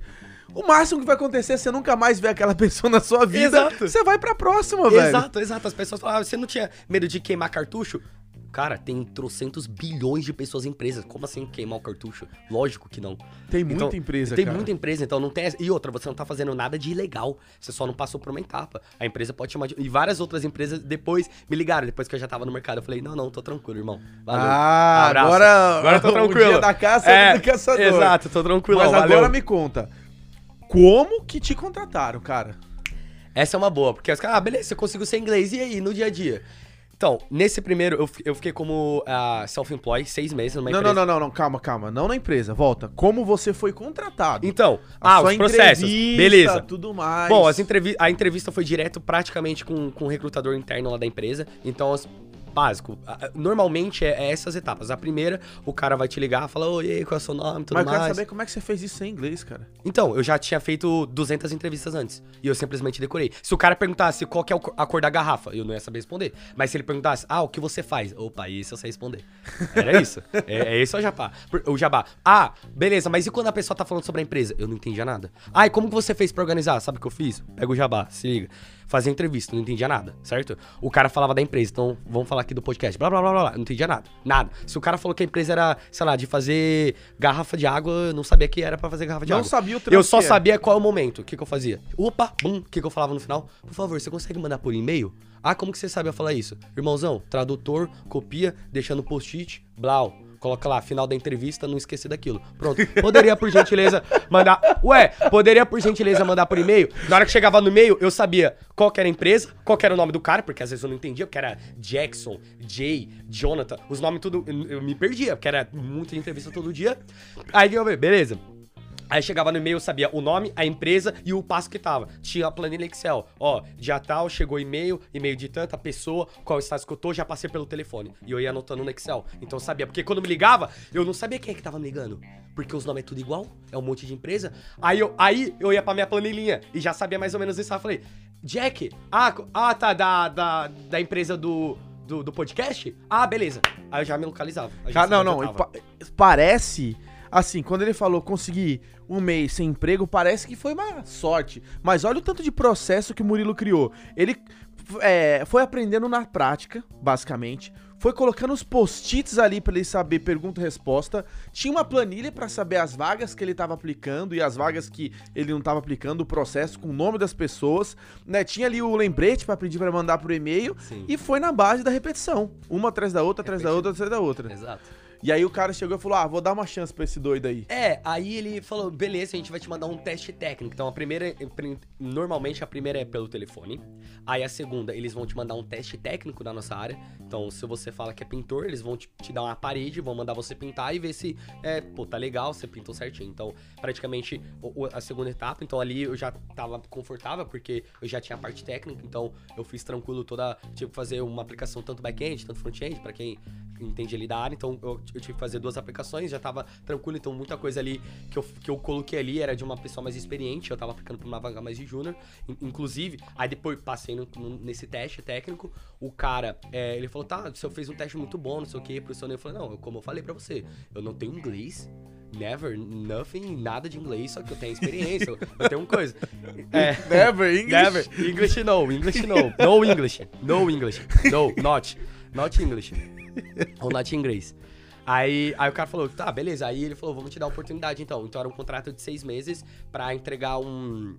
O máximo que vai acontecer é você nunca mais ver aquela pessoa na sua vida. Exato. Você vai pra próxima, velho. Exato, exato. As pessoas falavam, você não tinha medo de queimar cartucho? Cara, tem trocentos bilhões de pessoas em empresas. Como assim queimar o cartucho? Lógico que não. Tem muita Então, empresa, Tem cara. muita empresa, então não tem. E outra, você não tá fazendo nada de ilegal. Você só não passou por uma etapa. A empresa pode chamar de. E várias outras empresas depois me ligaram, depois que eu já tava no mercado. Eu falei, não, não, tô tranquilo, irmão. Valeu. Ah, Abraço. agora, Agora eu tô o tranquilo. dia da caça é, do caçador. Exato, tô tranquilo. Mas valeu. agora me conta, como que te contrataram, cara? Essa é uma boa, porque os caras, ah, beleza, você conseguiu ser inglês. E aí, no dia a dia? Então, nesse primeiro, eu, eu fiquei como ah, self-employed seis meses numa Não, empresa. não, não, não, não, calma, calma. Não na empresa, volta. Como você foi contratado? Então, A ah, os processos. Beleza. tudo mais. Bom, as entrevi a entrevista foi direto praticamente com, com o recrutador interno lá da empresa. Então, as- básico. Normalmente é, é essas etapas. A primeira, o cara vai te ligar, fala, oi, qual é o seu nome, tudo Mas eu mais. quero saber como é que você fez isso em inglês, cara. Então, eu já tinha feito 200 entrevistas antes. E eu simplesmente decorei. Se o cara perguntasse qual que é a cor da garrafa, eu não ia saber responder. Mas se ele perguntasse, ah, o que você faz? Opa, isso eu sei responder. Era isso. é, é esse o jabá. O jabá. Ah, beleza, mas e quando a pessoa tá falando sobre a empresa? Eu não entendia nada. Ah, e como que você fez pra organizar? Sabe o que eu fiz? Pega o jabá, se liga. Fazia entrevista, não entendia nada, certo? O cara falava da empresa, então vamos falar aqui do podcast. Blá, blá, blá, blá, blá. Não entendia nada. Nada. Se o cara falou que a empresa era, sei lá, de fazer garrafa de água, eu não sabia que era pra fazer garrafa de Não água. sabia o Eu só era. sabia qual é o momento. O que, que eu fazia? Opa, bum, o que, que eu falava no final? Por favor, você consegue mandar por e-mail? Ah, como que você sabe eu falar isso? Irmãozão, tradutor, copia, deixa no post-it, blau. Coloca lá, final da entrevista, não esquecer daquilo. Pronto. Poderia, por gentileza, mandar. Ué, poderia, por gentileza, mandar por e-mail? Na hora que chegava no e-mail, eu sabia qual era a empresa, qual era o nome do cara, porque às vezes eu não entendia, porque era Jackson, Jay, Jonathan, os nomes tudo. Eu me perdia, porque era muita entrevista todo dia. Aí eu, beleza. Aí chegava no e-mail, eu sabia o nome, a empresa e o passo que tava. Tinha a planilha Excel. Ó, dia tal, chegou e-mail, e-mail de tanta pessoa, qual status que eu tô, já passei pelo telefone. E eu ia anotando no Excel. Então eu sabia. Porque quando me ligava, eu não sabia quem é que tava me ligando. Porque os nomes é tudo igual, é um monte de empresa. Aí eu, aí eu ia pra minha planilhinha e já sabia mais ou menos isso. Aí eu falei, Jack, ah, ah tá, da, da, da empresa do, do, do podcast? Ah, beleza. Aí eu já me localizava. Já não, não. pa- Parece. Assim, quando ele falou conseguir um mês sem emprego, parece que foi uma sorte. Mas olha o tanto de processo que o Murilo criou. Ele é, foi aprendendo na prática, basicamente. Foi colocando os post-its ali pra ele saber pergunta e resposta. Tinha uma planilha pra saber as vagas que ele tava aplicando e as vagas que ele não tava aplicando, o processo com o nome das pessoas. Né? Tinha ali o lembrete pra pedir pra mandar por e-mail. Sim. E foi na base da repetição. Uma atrás da outra, atrás da outra, atrás da outra. Exato. E aí o cara chegou e falou: Ah, vou dar uma chance pra esse doido aí. É, aí ele falou, beleza, a gente vai te mandar um teste técnico. Então a primeira, normalmente a primeira é pelo telefone. Aí a segunda, eles vão te mandar um teste técnico da nossa área. Então se você fala que é pintor, eles vão te, te dar uma parede, vão mandar você pintar e ver se, é, pô, tá legal, você pintou certinho. Então praticamente a segunda etapa, então ali eu já tava confortável porque eu já tinha a parte técnica, então eu fiz tranquilo toda, que fazer uma aplicação tanto back-end, tanto front-end, pra quem entende ali da área, então eu, eu tive que fazer duas aplicações, já tava tranquilo, então muita coisa ali que eu, que eu coloquei ali era de uma pessoa mais experiente, eu tava aplicando pra uma vaga mais de júnior, in- inclusive, aí depois passei no- no- nesse teste técnico, o cara, é, ele falou, tá, você fez um teste muito bom, não sei o que, professor, eu falei, não, como eu falei pra você, eu não tenho inglês, never, nothing, nada de inglês, só que eu tenho experiência, eu, eu tenho uma coisa. É, Never, English. Never. English no, English no. No English. No English. No, not. Not English. Ou not inglês. Aí, aí o cara falou, tá, beleza. Aí ele falou, vamos te dar a oportunidade então. Então era um contrato de seis meses pra entregar um.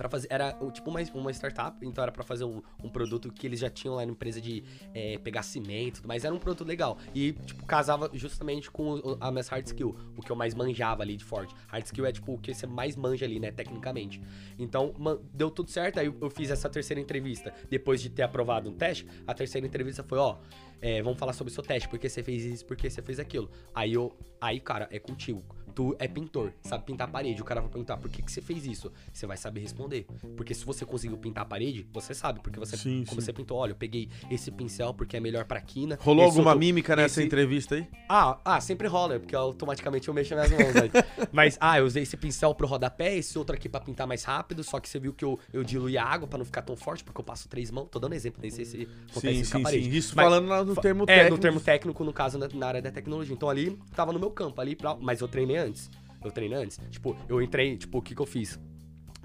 Pra fazer. Era tipo uma, uma startup, então era pra fazer um, um produto que eles já tinham lá na empresa de é, pegar cimento, mas era um produto legal. E, tipo, casava justamente com a minha hard skill, o que eu mais manjava ali de forte. Hard skill é, tipo, o que você mais manja ali, né, tecnicamente. Então, man- deu tudo certo, aí eu- eu fiz essa terceira entrevista. Depois de ter aprovado um teste, a terceira entrevista foi, ó, é, vamos falar sobre o seu teste, porque você fez isso, porque você fez aquilo. Aí eu, aí, cara, é contigo. Tu é pintor, sabe pintar a parede. O cara vai perguntar por que, que você fez isso. Você vai saber responder. Porque se você conseguiu pintar a parede, você sabe. Porque você, Sim, como sim. você pintou, olha, eu peguei esse pincel porque é melhor pra quina. Rolou alguma outro- mímica nessa esse- entrevista aí? ah, ah, sempre rola, porque automaticamente eu mexo as mãos. Né? Mas, ah, eu usei esse pincel pro rodapé, esse outro aqui pra pintar mais rápido, só que você viu que eu, eu diluí a água pra não ficar tão forte, porque eu passo três mãos. Tô dando exemplo, nem sei se acontece Sim, isso sim, parede. sim. Isso Mas- falando lá no termo é, técnico. no termo técnico, no caso, na, na área da tecnologia. Então ali, tava no meu campo, ali, pra, mas eu treinei antes. Eu treinei antes. Tipo, eu entrei, tipo, o que que eu fiz?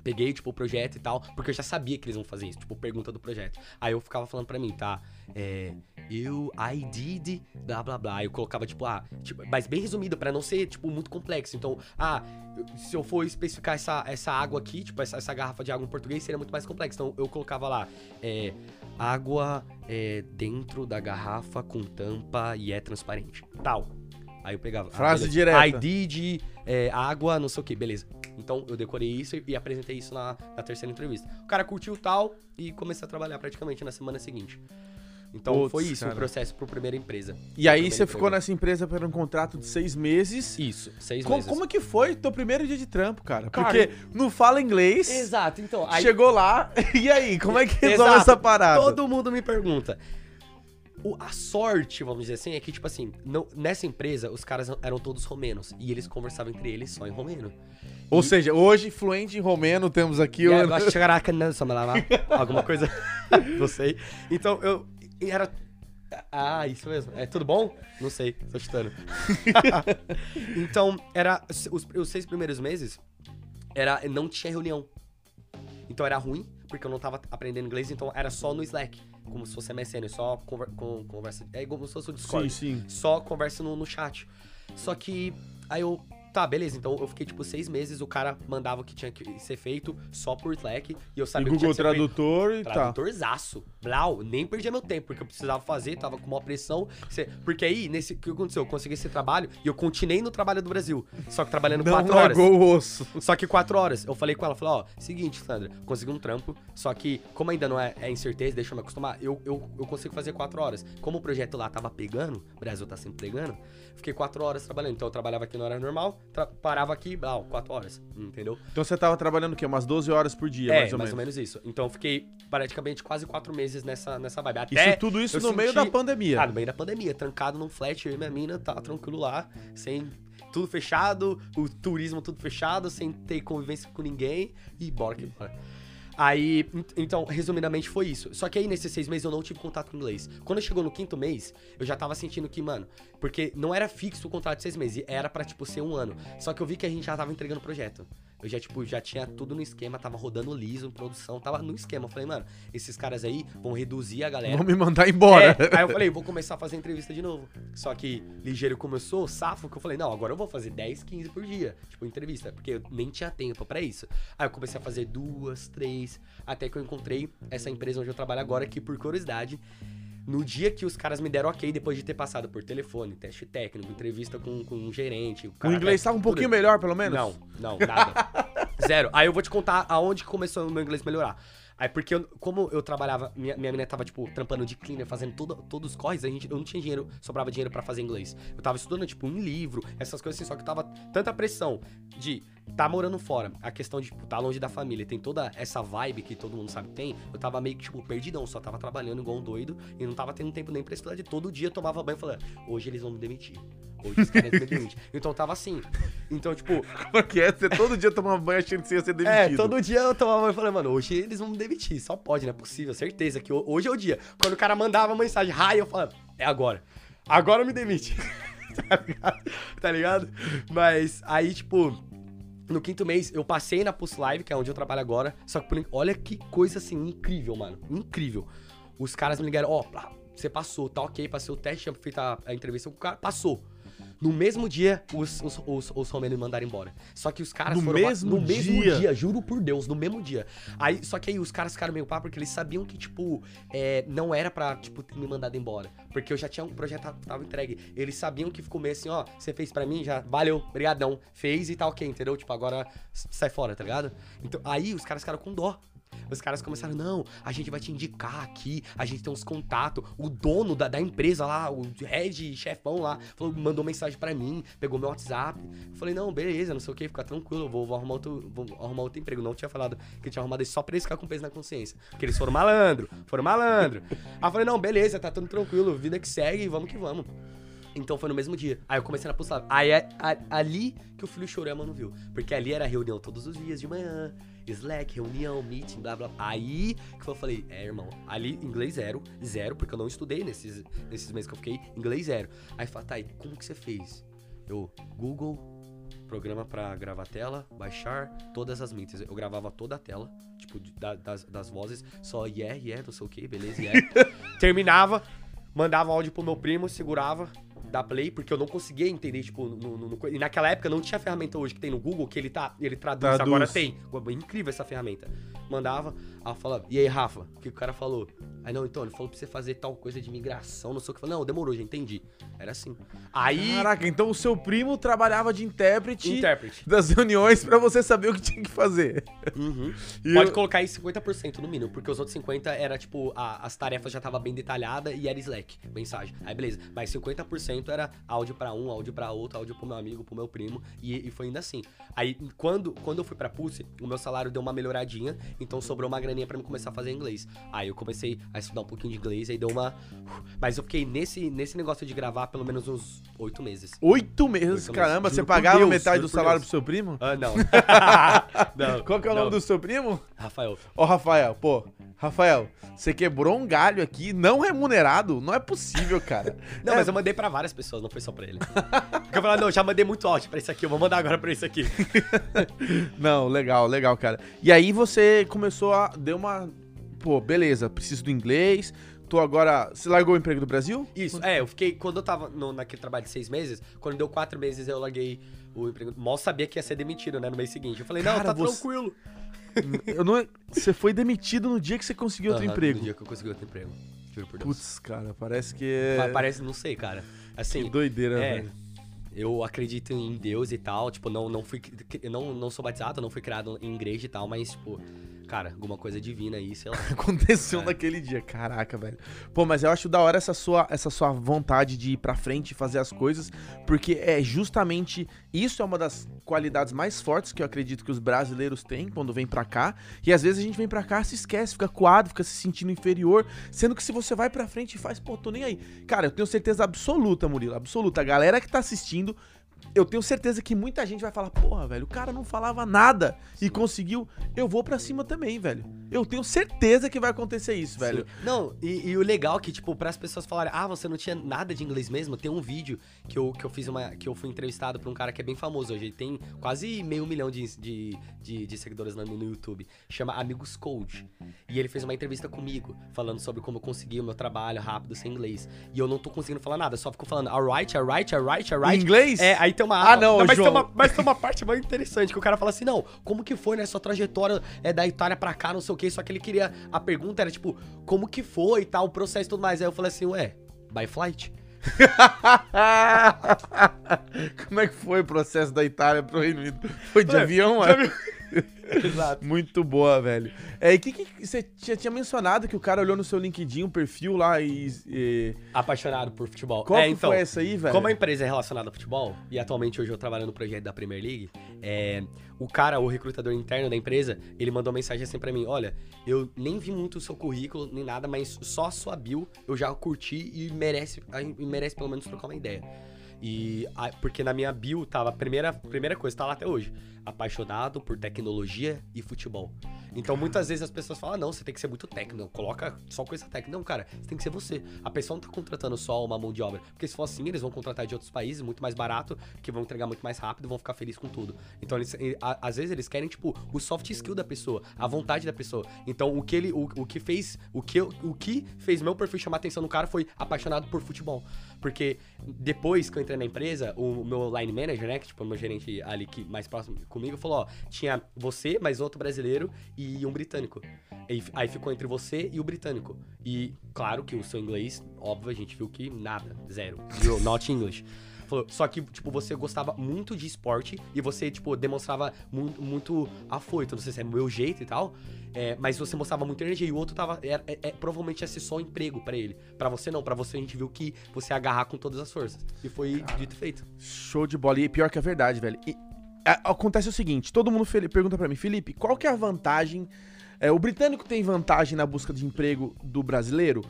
Peguei, tipo, o projeto e tal, porque eu já sabia que eles vão fazer isso, tipo, pergunta do projeto. Aí eu ficava falando pra mim, tá? É. Eu, I did, blá blá blá. Eu colocava, tipo, ah, tipo, mas bem resumido, pra não ser, tipo, muito complexo. Então, ah, se eu for especificar essa, essa água aqui, tipo, essa, essa garrafa de água em português, seria muito mais complexo. Então eu colocava lá, é. Água é, dentro da garrafa com tampa e é transparente. Tal. Aí eu pegava. ah, Frase beleza. direta. I did, é, água, não sei o que, beleza. Então eu decorei isso e, apresentei isso na, na terceira entrevista. O cara curtiu tal e comecei a trabalhar praticamente na semana seguinte. Então Putz, foi isso cara. o processo pro primeira empresa. E aí você ficou nessa empresa por um contrato de seis meses. Isso, seis meses. como que foi teu primeiro dia de trampo, cara? Cara, Porque não fala inglês, Exato, então. Aí, chegou lá, e aí, como é que resolve essa parada? Todo mundo me pergunta. O- a sorte, vamos dizer assim, é que, tipo assim, não- nessa empresa, os caras eram todos romenos. E eles conversavam entre eles só em romeno. Ou seja, hoje, fluente em romeno, temos aqui E o... lavar, alguma coisa. não sei. Então, eu. e Era. Ah, isso mesmo. É tudo bom? Não sei, tô chutando. então, era. Os, os seis primeiros meses, era, não tinha reunião. Então era ruim, porque eu não tava aprendendo inglês, então era só no Slack. Como se fosse MSN, só conver, com, conversa. É como se fosse o Discord. Sim, sim. Só conversa no, no chat. Só que aí eu. Tá, beleza. Então eu fiquei tipo seis meses, o cara mandava o que tinha que ser feito só por Slack. E eu E sabia o que tinha Google que ser feito. Tradutor e tá. Tradutorzaço. Blau, nem perdia meu tempo, porque eu precisava fazer, tava com uma pressão. Porque aí, nesse, o que aconteceu? Eu consegui esse trabalho e eu continuei no trabalho do Brasil. Só que trabalhando Não quatro horas. o osso. Só que quatro horas. Eu falei com ela, falei, ó, seguinte, Sandra, consegui um trampo, só que, como ainda não é, é incerteza, deixa eu me acostumar, eu, eu, eu consigo fazer quatro horas. Como o projeto lá tava pegando, o Brasil tá sempre pegando, fiquei quatro horas trabalhando. Então eu trabalhava aqui na hora normal, parava aqui, blau, quatro horas, entendeu? Então você tava trabalhando o quê? Umas 12 horas por dia, é, mais ou menos. isso. Então eu fiquei praticamente quase quatro meses nessa, nessa vibe. Isso, Até tudo isso no meio senti- da pandemia. ah, no meio da pandemia, trancado num flat, eu e minha mina, tá tranquilo lá, sem tudo fechado, o turismo tudo fechado, sem ter convivência com ninguém e bora que bora. Aí, ent- então, resumidamente foi isso. Só que aí, nesses seis meses, eu não tive contato com inglês. Quando chegou no quinto mês, eu já tava sentindo que, mano, porque não era fixo o contrato de seis meses, era pra, tipo, ser um ano. Só que eu vi que a gente já tava entregando o projeto. Eu já, tipo, já tinha tudo no esquema, tava rodando liso, produção, tava no esquema. Eu falei, mano, esses caras aí vão reduzir a galera. Vão me mandar embora. É, aí eu falei, vou começar a fazer entrevista de novo. Só que, ligeiro sou, safo, que eu falei, não, agora eu vou fazer 10, 15 por dia, tipo, entrevista, porque eu nem tinha tempo pra isso. Aí eu comecei a fazer duas, três, até que eu encontrei essa empresa onde eu trabalho agora, que por curiosidade, no dia que os caras me deram ok, depois de ter passado por telefone, teste técnico, entrevista com, com um gerente. O cara inglês tava um tudo. pouquinho melhor, pelo menos? Não, não, nada. Zero. Aí eu vou te contar aonde começou o meu inglês melhorar. Aí, porque eu- como eu trabalhava, minha, minha menina tava, tipo, trampando de cleaner, fazendo todo, todos os corres, a gente, eu não tinha dinheiro, sobrava dinheiro pra fazer inglês. Eu tava estudando, tipo, um livro, essas coisas assim, só que tava tanta pressão de tá morando fora, a questão de, tipo, tá longe da família, tem toda essa vibe que todo mundo sabe que tem, eu tava meio que, tipo, perdidão, só tava trabalhando igual um doido e não tava tendo tempo nem pra estudar de todo dia, eu tomava banho e falava, hoje eles vão me demitir. Hoje os caras me demitem. Então eu tava assim. Então, tipo, Como é que é? Você todo dia tomava banho achando que você ia ser demitido. é, todo dia eu tomava e falei, mano, hoje eles vão me demitir. Só pode, não é possível, certeza que ho- hoje é o dia. Quando o cara mandava mensagem, raio, eu falava, é agora. Agora me demite. tá ligado? Tá ligado? Mas aí, tipo, no quinto mês, eu passei na Pulse Live, que é onde eu trabalho agora. Só que, olha que coisa assim, incrível, mano. Incrível. Os caras me ligaram, ó, pá, você passou, tá ok, passei o teste, tinha feito a, a entrevista com o cara, passou. No mesmo dia, os, os, os, os romenos me mandaram embora. Só que os caras No foram. mesmo no mesmo dia? dia, juro por Deus, no mesmo dia. Aí, só que aí os caras ficaram meio pá, porque eles sabiam que, tipo, é, não era pra, tipo, ter me mandado embora. Porque eu já tinha um projeto tava- tava entregue. Eles sabiam que ficou meio assim, ó, você fez pra mim, já, valeu, brigadão. Fez e tá ok, entendeu? Tipo, agora sai fora, tá ligado? Então, aí os caras ficaram com dó. Os caras começaram, não, a gente vai te indicar aqui, a gente tem uns contatos. O dono da, da empresa lá, o head, chefão lá, falou, mandou mensagem pra mim, pegou meu WhatsApp. Eu falei, não, beleza, não sei o que, fica tranquilo, eu vou, vou arrumar outro, vou arrumar outro emprego. Não tinha falado que tinha arrumado isso só pra eles ficar com peso na consciência. Porque eles foram malandro, foram malandro. Aí eu falei, não, beleza, tá tudo tranquilo, vida que segue, vamos que vamos. Então foi no mesmo dia. Aí eu comecei na pulsar. Aí é a- ali que o filho chorou e a mãe não viu. Porque ali era reunião todos os dias de manhã. Slack, reunião, meeting, blá blá. Aí que eu falei, é, irmão, ali inglês zero, zero, porque eu não estudei nesses, nesses meses que eu fiquei, inglês zero. Aí fala, tá, e como que você fez? Eu, Google, programa pra gravar tela, baixar todas as meetings. Eu gravava toda a tela, tipo, da- das, das vozes, só yeah, yeah, não sei o que, beleza, yeah. Terminava, mandava áudio pro meu primo, segurava, dar play, porque eu não conseguia entender, tipo, no, no- no- e naquela época não tinha a ferramenta hoje que tem no Google, que ele tá, ele traduz, Traduz. agora tem. Incrível essa ferramenta. Mandava, aí falava, e aí, Rafa, o que o cara falou? Aí, não, então, ele falou pra você fazer tal coisa de migração, não sei o que. Falei, não, demorou, já entendi. Era assim. Aí, Caraca, então o seu primo trabalhava de intérprete intérprete. das reuniões pra você saber o que tinha que fazer. Uhum. Pode eu- colocar aí 50% no mínimo, porque os outros 50 era tipo, a- as tarefas já tava bem detalhada e era Slack, mensagem. Aí beleza, mas 50% era áudio pra um, áudio pra outro, áudio pro meu amigo, pro meu primo, e, e foi ainda assim. Aí quando, quando eu fui pra Pulse, o meu salário deu uma melhoradinha, então sobrou uma graninha pra mim começar a fazer inglês. Aí eu comecei a estudar um pouquinho de inglês, aí deu uma. Mas eu fiquei nesse, nesse negócio de gravar pelo menos uns oito meses. Oito meses, caramba. Você pagava Deus, metade do salário Deus. pro seu primo? Ah, não. não. Qual que é o nome não. do seu primo? Rafael. Ó, Rafael, pô. Rafael, você quebrou um galho aqui não remunerado? Não é possível, cara. Não, É, mas eu mandei pra várias pessoas, não foi só pra ele. Eu falei, não, já mandei muito áudio pra esse aqui, eu vou mandar agora pra esse aqui. Não, legal, legal, cara. E aí você começou a. Deu uma. Pô, beleza, preciso do inglês. Tô agora. Você largou o emprego do Brasil? Isso, é, eu fiquei, quando eu tava no- naquele trabalho de seis meses, quando deu quatro meses eu larguei o emprego. Mal sabia que ia ser demitido, né, no mês seguinte. Eu falei, não, Cara, tá você- tranquilo. Eu não... Você foi demitido no dia que você conseguiu outro emprego. No dia que eu consegui outro emprego. Juro por Deus. Putz, cara, parece que é. Pa- Parece, não sei, cara. Assim, Que doideira, é, velho. Eu acredito em Deus e tal, tipo, não, não fui, não, não sou batizado, não fui criado em igreja e tal, mas, tipo, cara, alguma coisa divina aí, sei lá. Aconteceu É. naquele dia. Caraca, velho. Pô, mas eu acho da hora essa sua, essa sua vontade de ir pra frente e fazer as coisas, porque é justamente isso é uma das qualidades mais fortes que eu acredito que os brasileiros têm quando vêm pra cá. E às vezes a gente vem pra cá, se esquece, fica coado, fica se sentindo inferior, sendo que se você vai pra frente e faz, pô, tô nem aí. Cara, eu tenho certeza absoluta, Murilo, absoluta. A galera que tá assistindo eu tenho certeza que muita gente vai falar, porra, velho, o cara não falava nada e conseguiu, eu vou pra cima também, velho. Eu tenho certeza que vai acontecer isso, velho. Sim. Não, e, e o legal é que, tipo, para as pessoas falarem, ah, você não tinha nada de inglês mesmo, tem um vídeo que eu, que eu fiz uma. que eu fui entrevistado por um cara que é bem famoso hoje. Ele tem quase meio milhão de, de, de, de seguidores no, no YouTube. Chama Amigos Code. E ele fez uma entrevista comigo, falando sobre como eu consegui o meu trabalho rápido sem inglês. E eu não tô conseguindo falar nada, só fico falando alright, alright, alright, alright. inglês? É, aí tem uma Ah, não, mas, tem João. uma, mas tem uma parte mais interessante que o cara fala assim: não, como que foi, né? Sua trajetória é da Itália pra cá, não sei o que. Só que ele queria. A pergunta era tipo, como que foi e tal, o processo e tudo mais. Aí eu falei assim, ué, by flight? Como é que foi o processo da Itália pro Reino Unido? Foi de Ué, avião, de é? Exato. Muito boa, velho. É, e que, que você tinha, tinha mencionado que o cara olhou no seu LinkedIn, um perfil lá e. e- Apaixonado por futebol. Qual é, que então, foi essa aí, velho? Como a empresa é relacionada ao futebol, e atualmente hoje eu trabalho no projeto da Premier League, é, o cara, o recrutador interno da empresa, ele mandou uma mensagem assim pra mim: Olha, eu nem vi muito o seu currículo, nem nada, mas só a sua bio eu já curti e merece, e merece pelo menos trocar uma ideia. E a- porque na minha bio tava a primeira, primeira coisa, tá lá até hoje. Apaixonado por tecnologia e futebol. Então muitas vezes as pessoas falam: "Ah, não, você tem que ser muito técnico, coloca só coisa técnica. Não, cara, você tem que ser você. A pessoa não tá contratando só uma mão de obra. Porque se for assim, eles vão contratar de outros países, muito mais barato, que vão entregar muito mais rápido, vão ficar felizes com tudo. Então, eles, a- às vezes eles querem, tipo, o soft skill da pessoa, a vontade da pessoa. Então, o que ele, o, o que fez, o que, o que fez meu perfil chamar atenção do cara foi apaixonado por futebol. Porque depois que eu entrei na empresa, o meu line manager, né, que tipo, o meu gerente ali que mais próximo comigo, falou, ó, tinha você, mais outro brasileiro e um britânico. Aí, aí ficou entre você e o britânico. E claro que o seu inglês, óbvio, a gente viu que nada, zero. Zero, not English. Falou, só que, tipo, você gostava muito de esporte e você, tipo, demonstrava mu muito afoito. Não sei se é meu jeito e tal. é, mas você mostrava muita energia. E o outro tava. Era, é, é, provavelmente ia ser só um emprego pra ele. Pra você não. Pra você a gente viu que você ia agarrar com todas as forças. E foi dito e feito. Show de bola. E pior que é verdade, velho. E, a- acontece o seguinte: todo mundo pergunta pra mim, Felipe, qual que é a vantagem? é, o britânico tem vantagem na busca de emprego do brasileiro?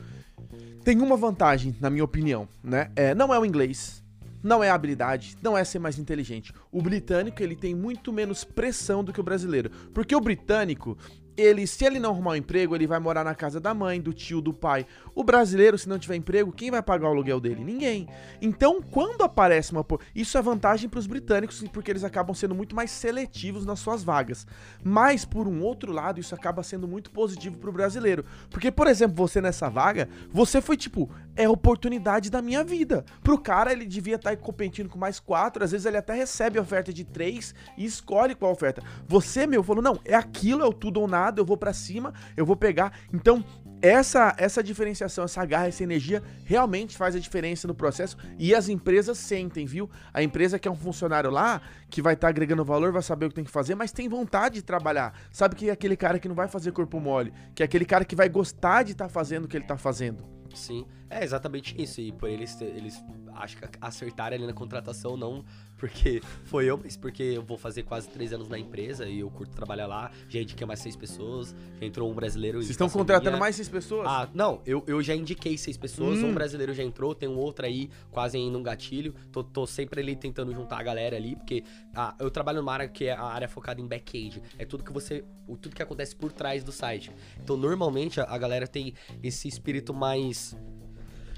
Tem uma vantagem, na minha opinião, né? É, não é o inglês, não é habilidade, não é ser mais inteligente. O britânico, ele tem muito menos pressão do que o brasileiro. Porque o britânico, ele, se ele não arrumar um emprego, ele vai morar na casa da mãe, do tio, do pai. O brasileiro, se não tiver emprego, quem vai pagar o aluguel dele? Ninguém. Então, quando aparece uma. Isso é vantagem para os britânicos, porque eles acabam sendo muito mais seletivos nas suas vagas. Mas, por um outro lado, isso acaba sendo muito positivo para o brasileiro. Porque, por exemplo, você nessa vaga, você foi tipo, é a oportunidade da minha vida. Pro cara, ele devia estar tá competindo com mais quatro, às vezes ele até recebe oferta de três e escolhe qual oferta. Você, meu, falou: não, é aquilo, é o tudo ou nada, eu vou para cima, eu vou pegar. Então, essa essa diferenciação, essa garra, essa energia realmente faz a diferença no processo e as empresas sentem, viu? A empresa que é um funcionário lá, que vai estar tá agregando valor, vai saber o que tem que fazer, mas tem vontade de trabalhar. Sabe que é aquele cara que não vai fazer corpo mole, que é aquele cara que vai gostar de estar tá fazendo o que ele está fazendo. Sim, é exatamente isso. E por eles, eles acho que acertaram ali na contratação, não porque foi eu, mas porque eu vou fazer quase três anos na empresa e eu curto trabalhar lá. Já indiquei mais seis pessoas, já entrou um brasileiro. Vocês estão contratando minha. mais seis pessoas? Ah, não, eu, eu já indiquei seis pessoas, hum. um brasileiro já entrou, tem um outro aí quase indo um gatilho. Tô, tô sempre ali tentando juntar a galera ali, porque ah, eu trabalho numa área que é a área focada em back-end. É tudo que você. Tudo que acontece por trás do site. Então, normalmente, a, a galera tem esse espírito mais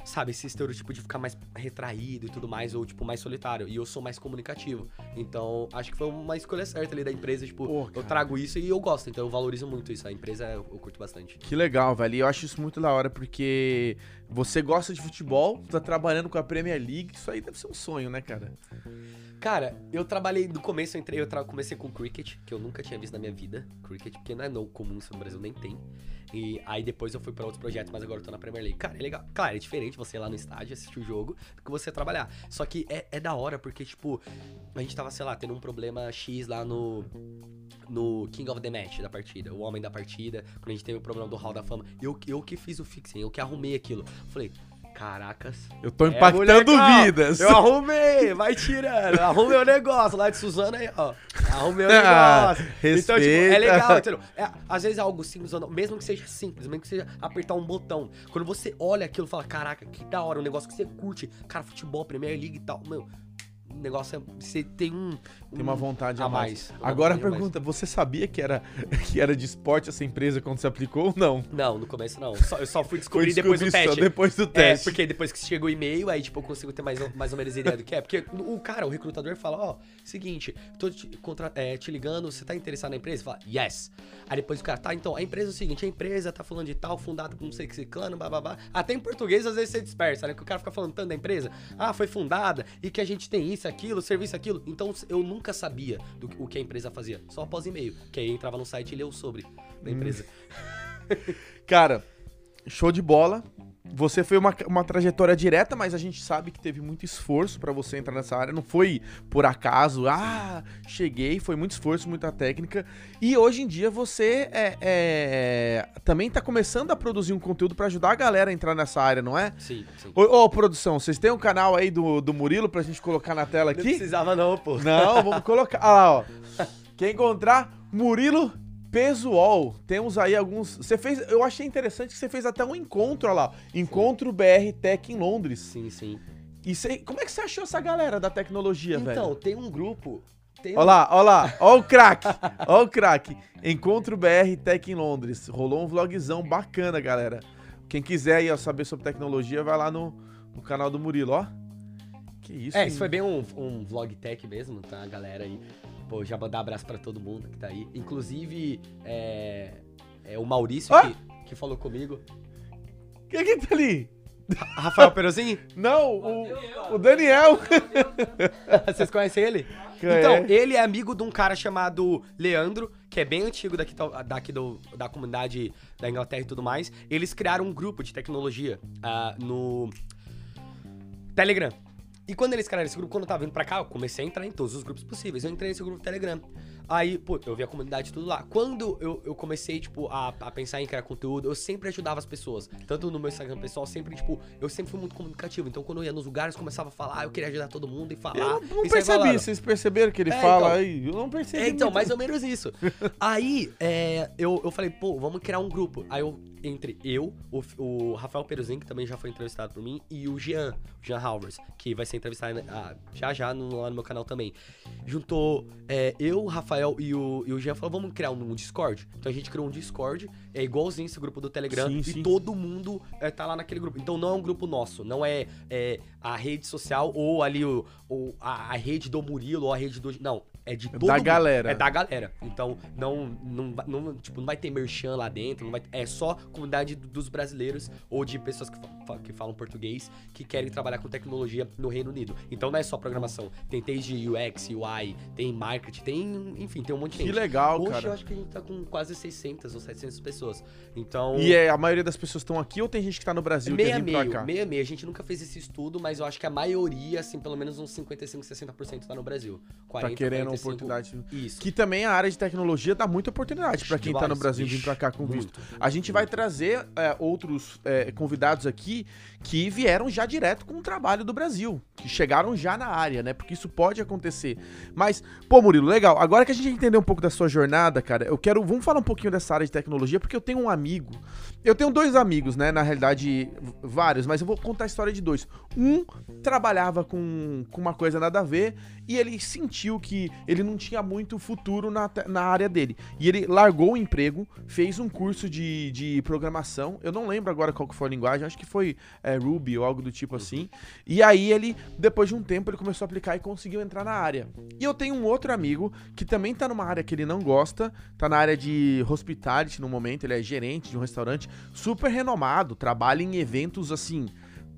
sabe, esse estereotipo de ficar mais retraído e tudo mais, ou, tipo, mais solitário. E eu sou mais comunicativo. Então, acho que foi uma escolha certa ali da empresa, tipo, eu trago isso e eu gosto, então eu valorizo muito isso. A empresa eu, eu curto bastante. Que legal, velho. E eu acho isso muito da hora, porque você gosta de futebol, tá trabalhando com a Premier League, isso aí deve ser um sonho, né, cara? Cara, eu trabalhei no começo, eu entrei, eu comecei com cricket, que eu nunca tinha visto na minha vida. Cricket, porque não é no comum no Brasil, nem tem. E aí depois eu fui para outros projetos, mas agora eu tô na Premier League. Cara, é legal. Claro, é diferente você ir lá no estádio, assistir o jogo, do que você trabalhar. Só que é, é da hora, porque, tipo, a gente tava, sei lá, tendo um problema X lá no. No King of the Match da partida, o homem da partida, quando a gente teve o problema do Hall da Fama. Eu, eu que fiz o fixing, eu que arrumei aquilo. Falei, Caracas. Eu tô é impactando é, vidas. Eu arrumei, vai tirando. Arrumei o negócio lá de Suzana aí, ó. Arrumei o ah, negócio. Respeita. Então, tipo, é legal, entendeu? É, às vezes é algo simples, mesmo que seja simples, mesmo que seja apertar um botão. Quando você olha aquilo e fala, caraca, que da hora, um negócio que você curte. Cara, futebol, Premier League e tal. Meu, negócio é. Você tem um. Tem uma vontade a mais. mais. Agora a pergunta: você sabia que era, que era de esporte essa empresa quando se aplicou ou não? Não, no começo não. Só, eu só fui descobrir depois do teste. depois do teste. É, porque depois que chegou o e-mail, aí tipo, eu consigo ter mais, mais ou menos ideia do que é. Porque o cara, o recrutador, fala: Ó, oh, seguinte, tô te, contra, é, te ligando, você tá interessado na empresa? Fala, yes. Aí depois o cara, tá, então, a empresa é o seguinte: a empresa tá falando de tal, fundada com não sei que clano, babá. Até em português às vezes você dispersa, né? Que o cara fica falando tanto da empresa. Ah, foi fundada e que a gente tem isso, aquilo, serviço, aquilo aquilo. Então eu nunca sabia do, o que a empresa fazia, só após e-mail. Que aí entrava no site e leu sobre da empresa. Hum. Cara, show de bola. Você foi uma, uma trajetória direta, mas a gente sabe que teve muito esforço para você entrar nessa área. Não foi por acaso, ah, cheguei, foi muito esforço, muita técnica. E hoje em dia você é, é também tá começando a produzir um conteúdo para ajudar a galera a entrar nessa área, não é? Sim, sim. Ô, ô, produção, vocês têm um canal aí do, do Murilo pra gente colocar na tela aqui? Não precisava não, pô. Não, vamos colocar. Olha lá, ó. Quem encontrar, Murilo Pesuol, temos aí alguns. Você fez. Eu achei interessante que você fez até um encontro, olha lá. Encontro. BR Tech em Londres. Sim, sim. E você, como é que você achou essa galera da tecnologia, então, velho? Então, tem um grupo. Tem olha um... lá, olha lá, olha o craque, olha o craque. Encontro BR Tech em Londres. Rolou um vlogzão bacana, galera. Quem quiser aí ó, saber sobre tecnologia, vai lá no, no canal do Murilo, ó. Que isso, É, hein? isso foi bem um, um vlog tech mesmo, tá? A galera aí Pô, já mandar abraço para todo mundo que tá aí. Inclusive, é, é o Maurício ah! que, que falou comigo. Quem que tá ali? Rafael Perozin? Não, o, o Daniel. Vocês conhecem ele? Então, ele é amigo de um cara chamado Leandro, que é bem antigo daqui, daqui do, da comunidade da Inglaterra e tudo mais. Eles criaram um grupo de tecnologia uh, no Telegram. E quando eles criaram esse grupo, quando eu tava vindo pra cá, eu comecei a entrar em todos os grupos possíveis. Eu entrei nesse grupo do Telegram. Aí, pô, eu vi a comunidade tudo lá. Quando eu, eu comecei, tipo, a, a pensar em criar conteúdo, eu sempre ajudava as pessoas. Tanto no meu Instagram pessoal, sempre, tipo, eu sempre fui muito comunicativo. Então, quando eu ia nos lugares, começava a falar, eu queria ajudar todo mundo e falar. Eu não percebi, vocês perceberam que ele é, fala então, aí? Eu não percebi. É, então, muito. mais ou menos isso. aí, é, eu, eu falei, pô, vamos criar um grupo. Aí eu, entre eu, o, o Rafael Peruzin, que também já foi entrevistado por mim, e o Jean, o Jean Halvers, que vai ser entrevistado ah, já já no, lá no meu canal também. Juntou é, eu, Rafael Rafael e o, e o Jean falaram, vamos criar um, um Discord? Então a gente criou um Discord, é igualzinho esse grupo do Telegram, Sim, e sim. todo mundo é, tá lá naquele grupo. Então não é um grupo nosso, não é, é a rede social ou ali o, o- a, a rede do Murilo ou a rede do... Não, é de todo da galera. É da galera. Então, não, não, vai- não, tipo, não vai ter merchan lá dentro, não vai, é só comunidade dos brasileiros ou de pessoas que, fa- que falam português que querem trabalhar com tecnologia no Reino Unido. Então não é só programação, tem desde UX, UI, tem marketing, tem, enfim, tem um monte de Que gente. legal, Hoje eu cara. acho que a gente tá com quase 600 ou 700 pessoas. Então, E é, a maioria das pessoas estão aqui ou tem gente que tá no Brasil e meia quer vir pra cá? meia meio. A gente nunca fez esse estudo, mas eu acho que a maioria, assim, pelo menos uns 55, 60% tá no Brasil. 40, Tá querendo 45, oportunidade. Isso. Que também a área de tecnologia dá muita oportunidade pra quem tá no. Brasil vir pra cá com visto. muito, A gente vai trazer é, outros é, convidados aqui que vieram já direto com o trabalho do Brasil, que chegaram já na área, né? Porque isso pode acontecer. Mas, pô, Murilo, legal. Agora que a gente entendeu um pouco da sua jornada, cara, eu quero. Vamos falar um pouquinho dessa área de tecnologia, porque eu tenho um amigo. Eu tenho dois amigos, né? Na realidade, vários, mas eu vou contar a história de dois. Um trabalhava com, com uma coisa nada a ver e ele sentiu que ele não tinha muito futuro na, na área dele. E ele largou o emprego, fez um curso de, de programação. Eu não lembro agora qual que foi a linguagem, acho que foi Ruby ou algo do tipo assim. E aí ele, depois de um tempo, ele começou a aplicar e conseguiu entrar na área. E eu tenho um outro amigo que também tá numa área que ele não gosta, tá na área de hospitality no momento, ele é gerente de um restaurante super renomado, trabalha em eventos assim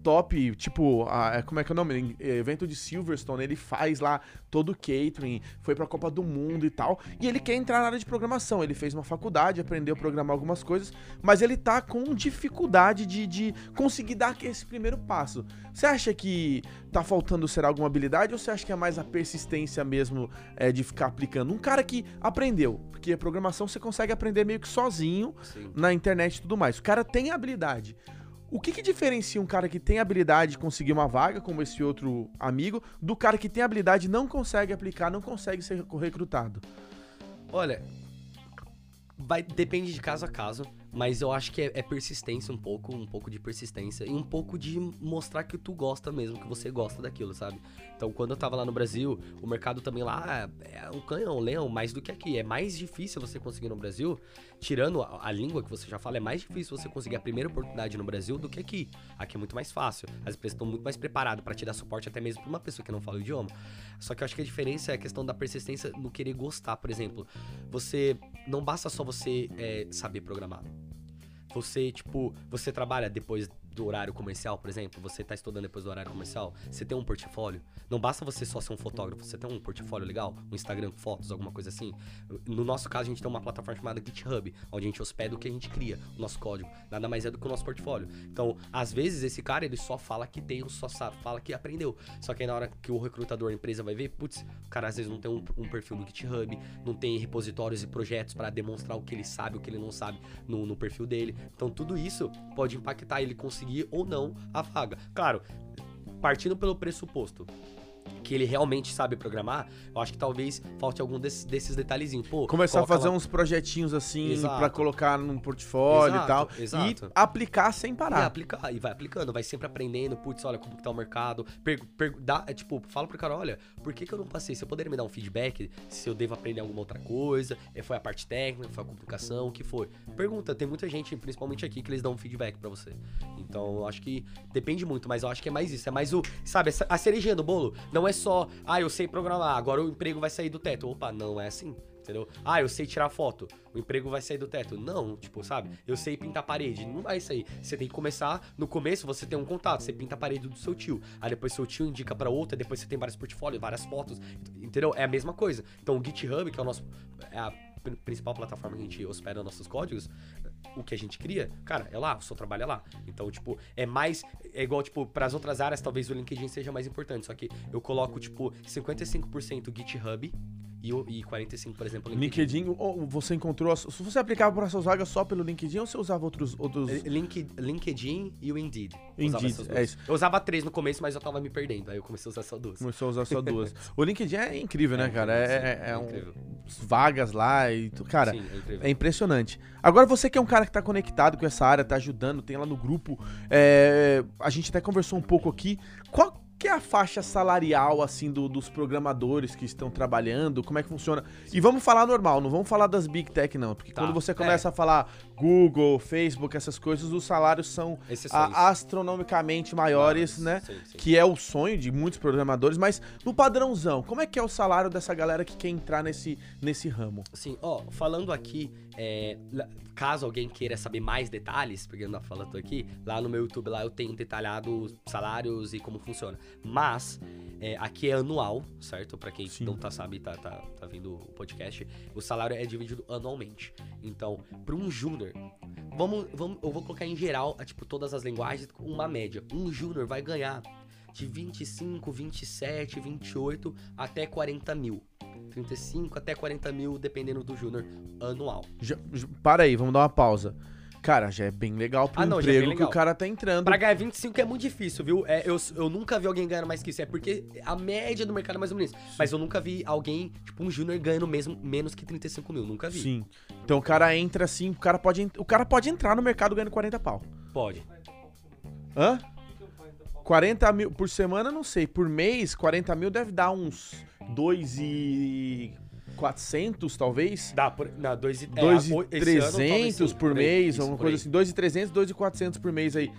top, tipo, a- como é que é o nome? Em- Evento de Silverstone, ele faz lá todo o catering, foi pra Copa do Mundo e tal, e ele quer entrar na área de programação, ele fez uma faculdade, aprendeu a programar algumas coisas, mas ele tá com dificuldade de, de conseguir dar esse primeiro passo. Você acha que tá faltando ser alguma habilidade ou você acha que é mais a persistência mesmo é, de ficar aplicando? Um cara que aprendeu, porque a programação você consegue aprender meio que sozinho, Sim. na internet e tudo mais. O cara tem habilidade. O que, que diferencia um cara que tem habilidade de conseguir uma vaga, como esse outro amigo, do cara que tem habilidade e não consegue aplicar, não consegue ser recrutado? Olha, vai, depende de caso a caso, mas eu acho que é, é persistência um pouco, um pouco de persistência e um pouco de mostrar que tu gosta mesmo, que você gosta daquilo, sabe? Então, quando eu tava lá no Brasil, o mercado também lá é um canhão, um leão, mais do que aqui. É mais difícil você conseguir no Brasil, tirando a, a língua que você já fala, é mais difícil você conseguir a primeira oportunidade no Brasil do que aqui. Aqui é muito mais fácil. As empresas estão muito mais preparadas para te dar suporte, até mesmo pra uma pessoa que não fala o idioma. Só que eu acho que a diferença é a questão da persistência no querer gostar, por exemplo. Você. Não basta só você é, saber programar. Você, tipo, você trabalha depois do horário comercial, por exemplo, você tá estudando depois do horário comercial, você tem um portfólio. Não basta você só ser um fotógrafo, você tem um portfólio legal, um Instagram fotos, alguma coisa assim. No nosso caso, a gente tem uma plataforma chamada GitHub, onde a gente hospeda o que a gente cria, o nosso código. Nada mais é do que o nosso portfólio. Então, às vezes, esse cara, ele só fala que tem, só sabe, fala que aprendeu. Só que aí na hora que o recrutador, a empresa vai ver, putz, o cara às vezes não tem um, um perfil no GitHub, não tem repositórios e projetos para demonstrar o que ele sabe, o que ele não sabe no, no perfil dele. Então, tudo isso pode impactar ele conseguir ou não a vaga. Claro, partindo pelo pressuposto que ele realmente sabe programar, eu acho que talvez falte algum desses, desses detalhezinhos. Pô, Começar a fazer lá- uns projetinhos assim pra colocar num portfólio Exato, e tal. exato. E aplicar sem E parar. aplicar, e vai aplicando, vai sempre aprendendo, putz, olha como que tá o mercado. Per, per- dá, é, tipo, fala pro cara, olha, por que, que eu não passei? Você poderia me dar um feedback se eu devo aprender alguma outra coisa? É, Foi a parte técnica, foi a comunicação, o que foi? Pergunta, tem muita gente, principalmente aqui, que eles dão um feedback pra você. Então, eu acho que depende muito, mas eu acho que é mais isso. É mais o, sabe, a cerejinha do bolo não é só, ah, eu sei programar, agora o emprego vai sair do teto. Opa, não é assim. Entendeu? Ah, eu sei tirar foto, o emprego vai sair do teto. Não, tipo, sabe? Eu sei pintar parede, não vai sair. Você tem que começar, no começo você tem um contato, você pinta a parede do seu tio. Aí depois seu tio indica pra outra, depois você tem vários portfólios, várias fotos. Entendeu? É a mesma coisa. Então o GitHub, que é o nosso. É a pr- principal plataforma que a gente hospeda nossos códigos, o que a gente cria, cara, é lá, o seu trabalho é lá. Então, tipo, é mais. É igual, tipo, pras outras áreas, talvez o LinkedIn seja mais importante. Só que eu coloco, tipo, 55% GitHub e, e 45%, por exemplo, LinkedIn. LinkedIn, ou você encontrou. Se você aplicava para suas vagas só pelo LinkedIn ou você usava outros. outros... Link, LinkedIn e o Indeed. Indeed, é isso. Eu usava três no começo, mas eu tava me perdendo. Aí eu comecei a usar só duas. Começou a usar só duas. o LinkedIn é incrível, né, É cara? É, sim, é, é um- vagas lá e. tu- Cara, Sim, é. É impressionante. Agora, você que é um cara que tá conectado com essa área, tá ajudando, tem lá no grupo. é, a gente até conversou um pouco aqui. Qual que é a faixa salarial, assim, do- dos programadores que estão trabalhando? Como é que funciona? E vamos falar normal, não vamos falar das Big Tech, não. Porque Tá, quando você começa a falar Google, Facebook, essas coisas, os salários são a- astronomicamente maiores, né? Sim, sim. Que é o sonho de muitos programadores, mas no padrãozão, como é que é o salário dessa galera que quer entrar nesse, nesse ramo? Sim, ó, falando aqui, é, caso alguém queira saber mais detalhes, porque eu não falando aqui, lá no meu YouTube lá eu tenho detalhado os salários e como funciona. Mas é, aqui é anual, certo? Pra quem Sim. não tá sabe, tá, tá, tá vendo o podcast, o salário é dividido anualmente. Então, para um júnior, vamos, vamos, eu vou colocar em geral, é, tipo, todas as linguagens, uma média. Um júnior vai ganhar de 25, 27, 28 até 40 mil. 35 até 40 mil, dependendo do júnior, anual. Já- para aí, vamos dar uma pausa. Cara, já é bem legal pro Ah, não, é emprego bem que o legal. cara tá entrando. Pra ganhar 25 é muito difícil, viu? É, eu, eu nunca vi alguém ganhando mais que isso. É porque a média do mercado é mais ou menos isso. Mas eu nunca vi alguém, tipo, um júnior ganhando mesmo menos que 35 mil. Nunca vi. Sim. Então o cara entra assim, o cara pode, o cara pode entrar no mercado ganhando 40 pau. Pode. Hã? 40 mil por semana, não sei. Por mês, 40 mil deve dar uns 2 e 400, talvez. Dá por. Não, dois e, é, 2 o- e esse ano, talvez 300 sim. por mês, isso, alguma por coisa aí. assim. 2 e 300, 2 e 400 por mês aí.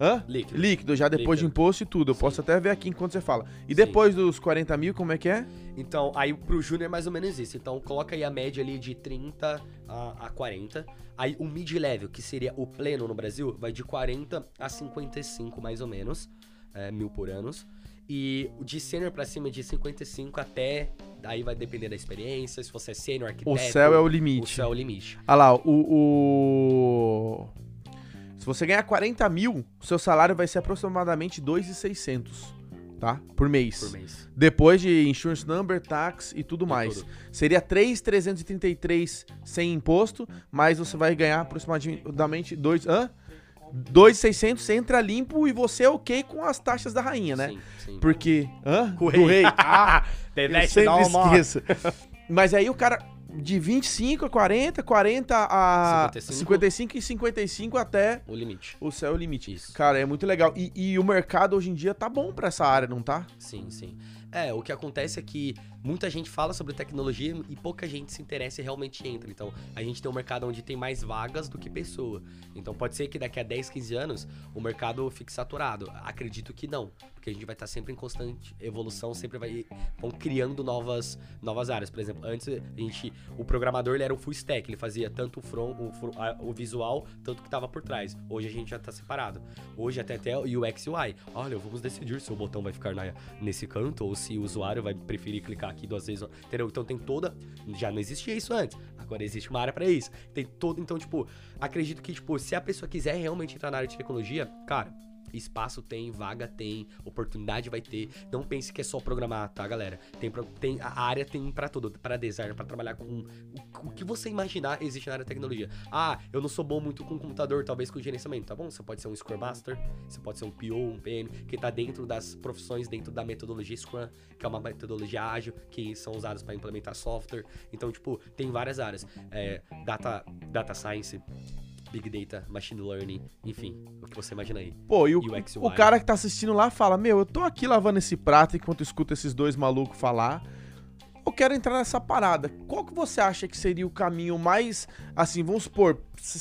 Hã? Líquido. Líquido, já depois de Líquido. imposto e tudo. Eu Sim. posso até ver aqui enquanto você fala. E Sim. depois dos 40 mil, como é que é? Então, aí pro júnior é mais ou menos isso. Então, coloca aí a média ali de 30 a, a 40. Aí o mid-level, que seria o pleno no Brasil, vai de 40 a 55, mais ou menos, é, mil por anos. E o de sênior pra cima, de 55 até... Aí vai depender da experiência, se você é sênior, arquiteto... O céu é o O limite. céu é o limite. Olha lá, o, o- Se você ganhar 40 mil, o seu salário vai ser aproximadamente 2,600, tá? Por mês. Por mês. Depois de insurance number, tax e tudo mais. tudo. Seria 3,333 sem imposto, mas você vai ganhar aproximadamente 2... Hã? 2,600 entra limpo e você é ok com as taxas da rainha, né? Sim, sim. Porque... Hã? Com o Do rei. rei. Ah, eu sempre esqueço. Mas aí o cara de 25 a 40, 40 a 55. 55 e 55 até O limite. o céu é o limite. Isso. Cara, é muito legal. E, e o mercado hoje em dia tá bom pra essa área, não tá? Sim, sim. É, o que acontece é que muita gente fala sobre tecnologia e pouca gente se interessa e realmente entra. Então, a gente tem um mercado onde tem mais vagas do que pessoa. Então, pode ser que daqui a 10, 15 anos o mercado fique saturado. Acredito que não, porque a gente vai estar sempre em constante evolução, sempre vai vão criando novas novas áreas. Por exemplo, antes a gente o programador ele era o full stack, ele fazia tanto o front, o, o visual, tanto que estava por trás. Hoje a gente já tá separado. Hoje até até o UX UI. Olha, vamos decidir se o botão vai ficar na- nesse canto ou se o usuário vai preferir clicar aqui duas vezes, entendeu? Então tem toda, já não existia isso antes. Agora existe uma área pra isso. Tem todo, então tipo, acredito que tipo, se a pessoa quiser realmente entrar na área de tecnologia, cara, Espaço tem, vaga tem, oportunidade vai ter. Não pense que é só programar, tá, galera? Tem, tem a área tem pra tudo, pra design, pra trabalhar com o, o que você imaginar existe na área de tecnologia. Ah, eu não sou bom muito com computador, talvez com gerenciamento, tá bom? Você pode ser um Scrum Master, você pode ser um PO, um PM, que tá dentro das profissões, dentro da metodologia Scrum, que é uma metodologia ágil, que são usadas pra implementar software. Então, tipo, tem várias áreas. É, data, data Science, Big Data, Machine Learning, enfim, o que você imagina aí. Pô, e o, o cara que tá assistindo lá fala: Meu, eu tô aqui lavando esse prato enquanto escuto esses dois malucos falar. Eu quero entrar nessa parada. Qual que você acha que seria o caminho mais. Assim, vamos supor,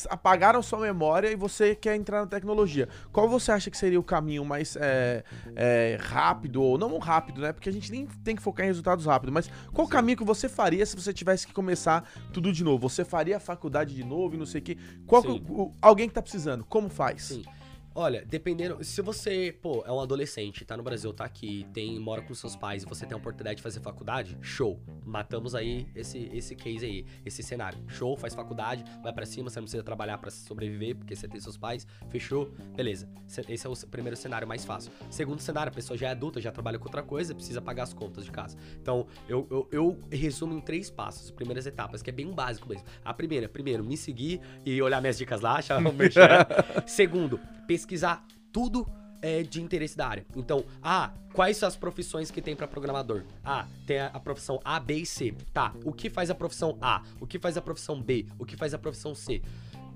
apagaram sua memória e você quer entrar na tecnologia. Qual você acha que seria o caminho mais é, é, rápido, ou não rápido, né? Porque a gente nem tem que focar em resultados rápidos, mas qual o caminho que você faria se você tivesse que começar tudo de novo? Você faria a faculdade de novo e não sei o quê? Qual que- Sim. o- alguém que tá precisando, como faz? Sim. Olha, dependendo. Se você, pô, é um adolescente, tá no Brasil, tá aqui, tem, mora com seus pais e você tem a oportunidade de fazer faculdade, show. Matamos aí esse, esse case aí, esse cenário. Show, faz faculdade, vai pra cima, você não precisa trabalhar pra sobreviver, porque você tem seus pais, fechou, beleza. Esse é o primeiro cenário mais fácil. Segundo cenário, a pessoa já é adulta, já trabalha com outra coisa, precisa pagar as contas de casa. Então, eu, eu, eu resumo em três passos, primeiras etapas, que é bem básico mesmo. A primeira, primeiro, me seguir e olhar minhas dicas lá, achar o merchan. Segundo, pesquisar tudo é, de interesse da área. Então, ah, quais são as profissões que tem pra programador? Ah, tem a, a profissão A, B e C. Tá, o que faz a profissão A? O que faz a profissão B? O que faz a profissão C?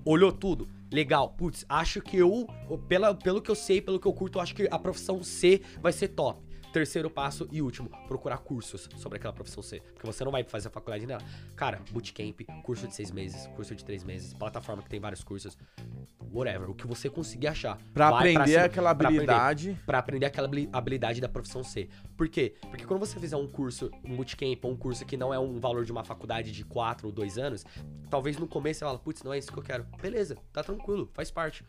Olhou tudo? Legal. Putz, acho que eu, pela, pelo que eu sei, pelo que eu curto, acho que a profissão C vai ser top. Terceiro passo e último, procurar cursos sobre aquela profissão C. Porque você não vai fazer a faculdade nela. Cara, bootcamp, curso de seis meses, curso de três meses, plataforma que tem vários cursos, whatever. O que você conseguir achar. Pra vai aprender cima, aquela pra aprender habilidade. Pra aprender aquela habili- habilidade da profissão C. Por quê? Porque quando você fizer um curso, um bootcamp, ou um curso que não é um valor de uma faculdade de 4 ou 2 anos, talvez no começo você fala, putz, não é isso que eu quero. Beleza, tá tranquilo, faz parte.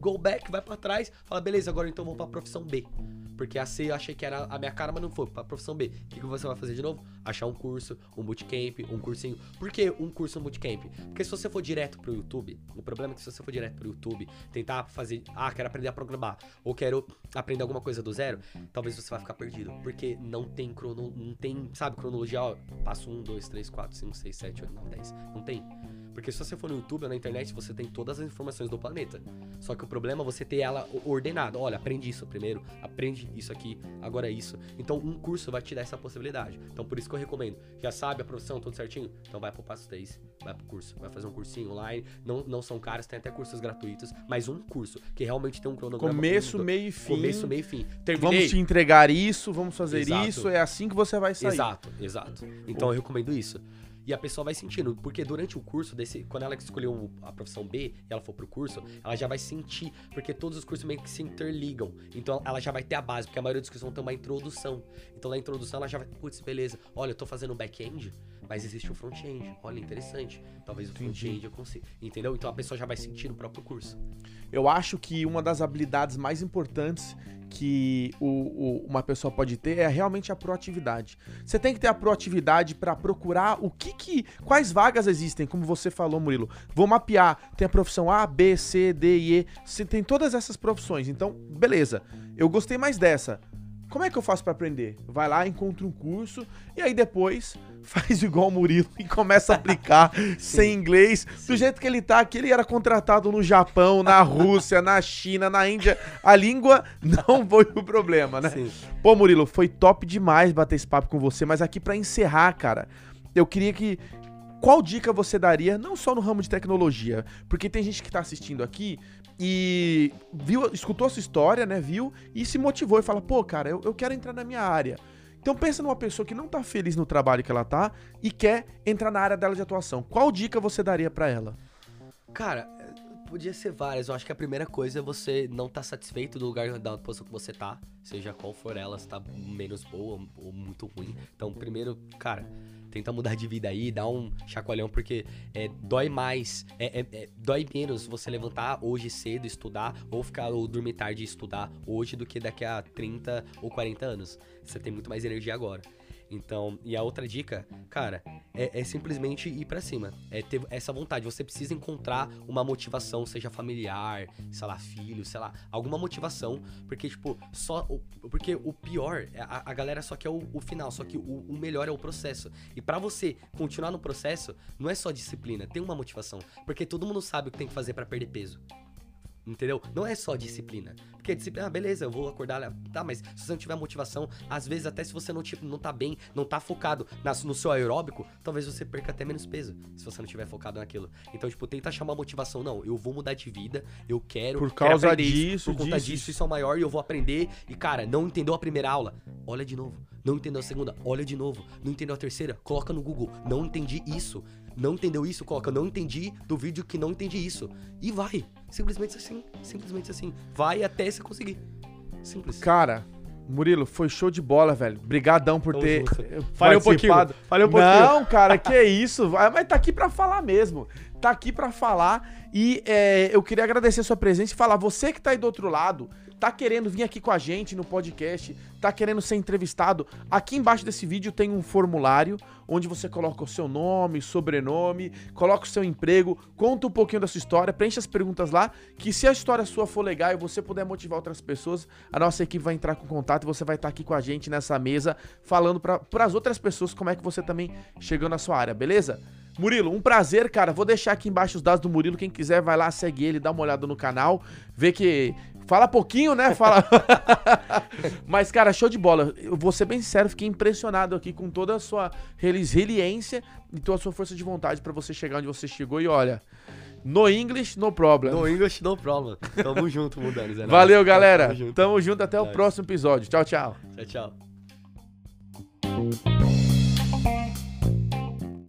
Go back, vai pra trás, fala, beleza, agora então vou pra profissão B. Porque a C eu achei que era a minha cara, mas não foi, pra profissão B. O que, que você vai fazer de novo? Achar um curso, um bootcamp, um cursinho. Por que um curso, um bootcamp? Porque se você for direto pro YouTube, o problema é que se você for direto pro YouTube, tentar fazer, ah, quero aprender a programar, ou quero aprender alguma coisa do zero, talvez você vai ficar perdido. Porque não tem crono, não tem, sabe, cronologia, ó, passo 1, 2, 3, 4, 5, 6, 7, 8, 9, 10. Não tem. Porque se você for no YouTube ou na internet, você tem todas as informações do planeta. Só que o problema é você ter ela ordenada. Olha, aprende isso primeiro, aprende isso aqui, agora isso. Então, um curso vai te dar essa possibilidade. Então, por isso que eu recomendo. Já sabe a profissão, tudo certinho? Então, vai pro passo 3, vai pro curso. Vai fazer um cursinho online. Não, não são caros, tem até cursos gratuitos. Mas um curso que realmente tem um cronograma. Começo, meio e fim. Começo, meio e fim. Terminei. Vamos te entregar isso, vamos fazer Exato. isso, é assim que você vai sair. Exato, exato. Então eu recomendo isso. E a pessoa vai sentindo, porque durante o curso desse, quando ela escolheu a profissão B e ela for pro curso, ela já vai sentir, porque todos os cursos meio que se interligam. Então ela já vai ter a base, porque a maioria dos cursos vão ter uma introdução. Então na introdução ela já vai, putz, beleza. Olha, eu tô fazendo back-end, mas existe o front-end. Olha, interessante. Talvez o front-end eu consiga. Entendeu? Então a pessoa já vai sentir no próprio curso. Eu acho que uma das habilidades mais importantes que o- o- uma pessoa pode ter é realmente a proatividade. Você tem que ter a proatividade para procurar o que que quais vagas existem, como você falou, Murilo. Vou mapear, tem a profissão A, B, C, D e E. Você tem todas essas profissões. Então, beleza. Eu gostei mais dessa. Como é que eu faço pra aprender? Vai lá, encontra um curso e aí depois faz igual o Murilo e começa a aplicar sem inglês. Do jeito que ele tá aqui, ele era contratado no Japão, na Rússia, na China, na Índia. A língua não foi o problema, né? Sim. Pô, Murilo, foi top demais bater esse papo com você, mas aqui pra encerrar, cara, eu queria que qual dica você daria, não só no ramo de tecnologia, porque tem gente que tá assistindo aqui e viu, escutou a sua história, né, viu, e se motivou e fala, pô, cara, eu, eu quero entrar na minha área. Então pensa numa pessoa que não tá feliz no trabalho que ela tá e quer entrar na área dela de atuação. Qual dica você daria pra ela? Cara, podia ser várias. Eu acho que a primeira coisa é você não estar satisfeito do lugar da posição que você tá, seja qual for ela, se tá menos boa ou muito ruim. Então, primeiro, cara, tenta mudar de vida aí, dá um chacoalhão, porque é, dói mais, é, é- é- dói menos você levantar hoje cedo, estudar, ou ficar ou dormir tarde e estudar hoje do que daqui a 30 ou 40 anos. Você tem muito mais energia agora. Então, e a outra dica, cara, é, é simplesmente ir pra cima. É ter essa vontade. Você precisa encontrar uma motivação, seja familiar, sei lá, filho, sei lá, alguma motivação. Porque, tipo, só. Porque o pior, é a, a galera só quer o, o final, só que o, o melhor é o processo. E pra você continuar no processo, não é só disciplina, tem uma motivação. Porque todo mundo sabe o que tem que fazer pra perder peso. Entendeu? Não é só disciplina. Porque disciplina, ah, beleza, eu vou acordar. Tá, mas se você não tiver motivação, às vezes, até se você não, tipo, não tá bem, não tá focado na- no seu aeróbico, talvez você perca até menos peso. Se você não tiver focado naquilo. Então, tipo, tenta achar uma motivação. Não, eu vou mudar de vida, eu quero. Por quero causa isso, disso, Por conta disso, disso, isso é o maior e eu vou aprender. E, cara, não entendeu a primeira aula? Olha de novo. Não entendeu a segunda? Olha de novo. Não entendeu a terceira? Coloca no Google. Não entendi isso. Não entendeu isso? Coloca. Não entendi do vídeo que não entendi isso. E vai. Simplesmente assim. Simplesmente assim. Vai até você conseguir. Simples. Cara, Murilo, foi show de bola, velho. Brigadão por Tamo ter junto. eh, Falei um pouquinho, participado. falei um pouquinho. Não, cara, que isso. Vai- Mas tá aqui pra falar mesmo. Tá aqui pra falar. E é, eu queria agradecer a sua presença e falar, você que tá aí do outro lado, tá querendo vir aqui com a gente no podcast, tá querendo ser entrevistado, aqui embaixo desse vídeo tem um formulário onde você coloca o seu nome, sobrenome, coloca o seu emprego, conta um pouquinho da sua história, preenche as perguntas lá, que se a história sua for legal e você puder motivar outras pessoas, a nossa equipe vai entrar com contato e você vai estar aqui com a gente nessa mesa, falando para as outras pessoas como é que você também chegou na sua área, beleza? Murilo, um prazer, cara. Vou deixar aqui embaixo os dados do Murilo. Quem quiser, vai lá, segue ele, dá uma olhada no canal, vê que. Fala pouquinho, né? Fala. Mas, cara, show de bola. Eu vou ser bem sincero, fiquei impressionado aqui com toda a sua resiliência e toda a sua força de vontade pra você chegar onde você chegou. E olha, No English, no problem. No English, no problem. Tamo junto, mudando. Zé. Valeu, galera. Tamo junto. Tamo junto até o próximo episódio. Tchau, tchau. Tchau, tchau.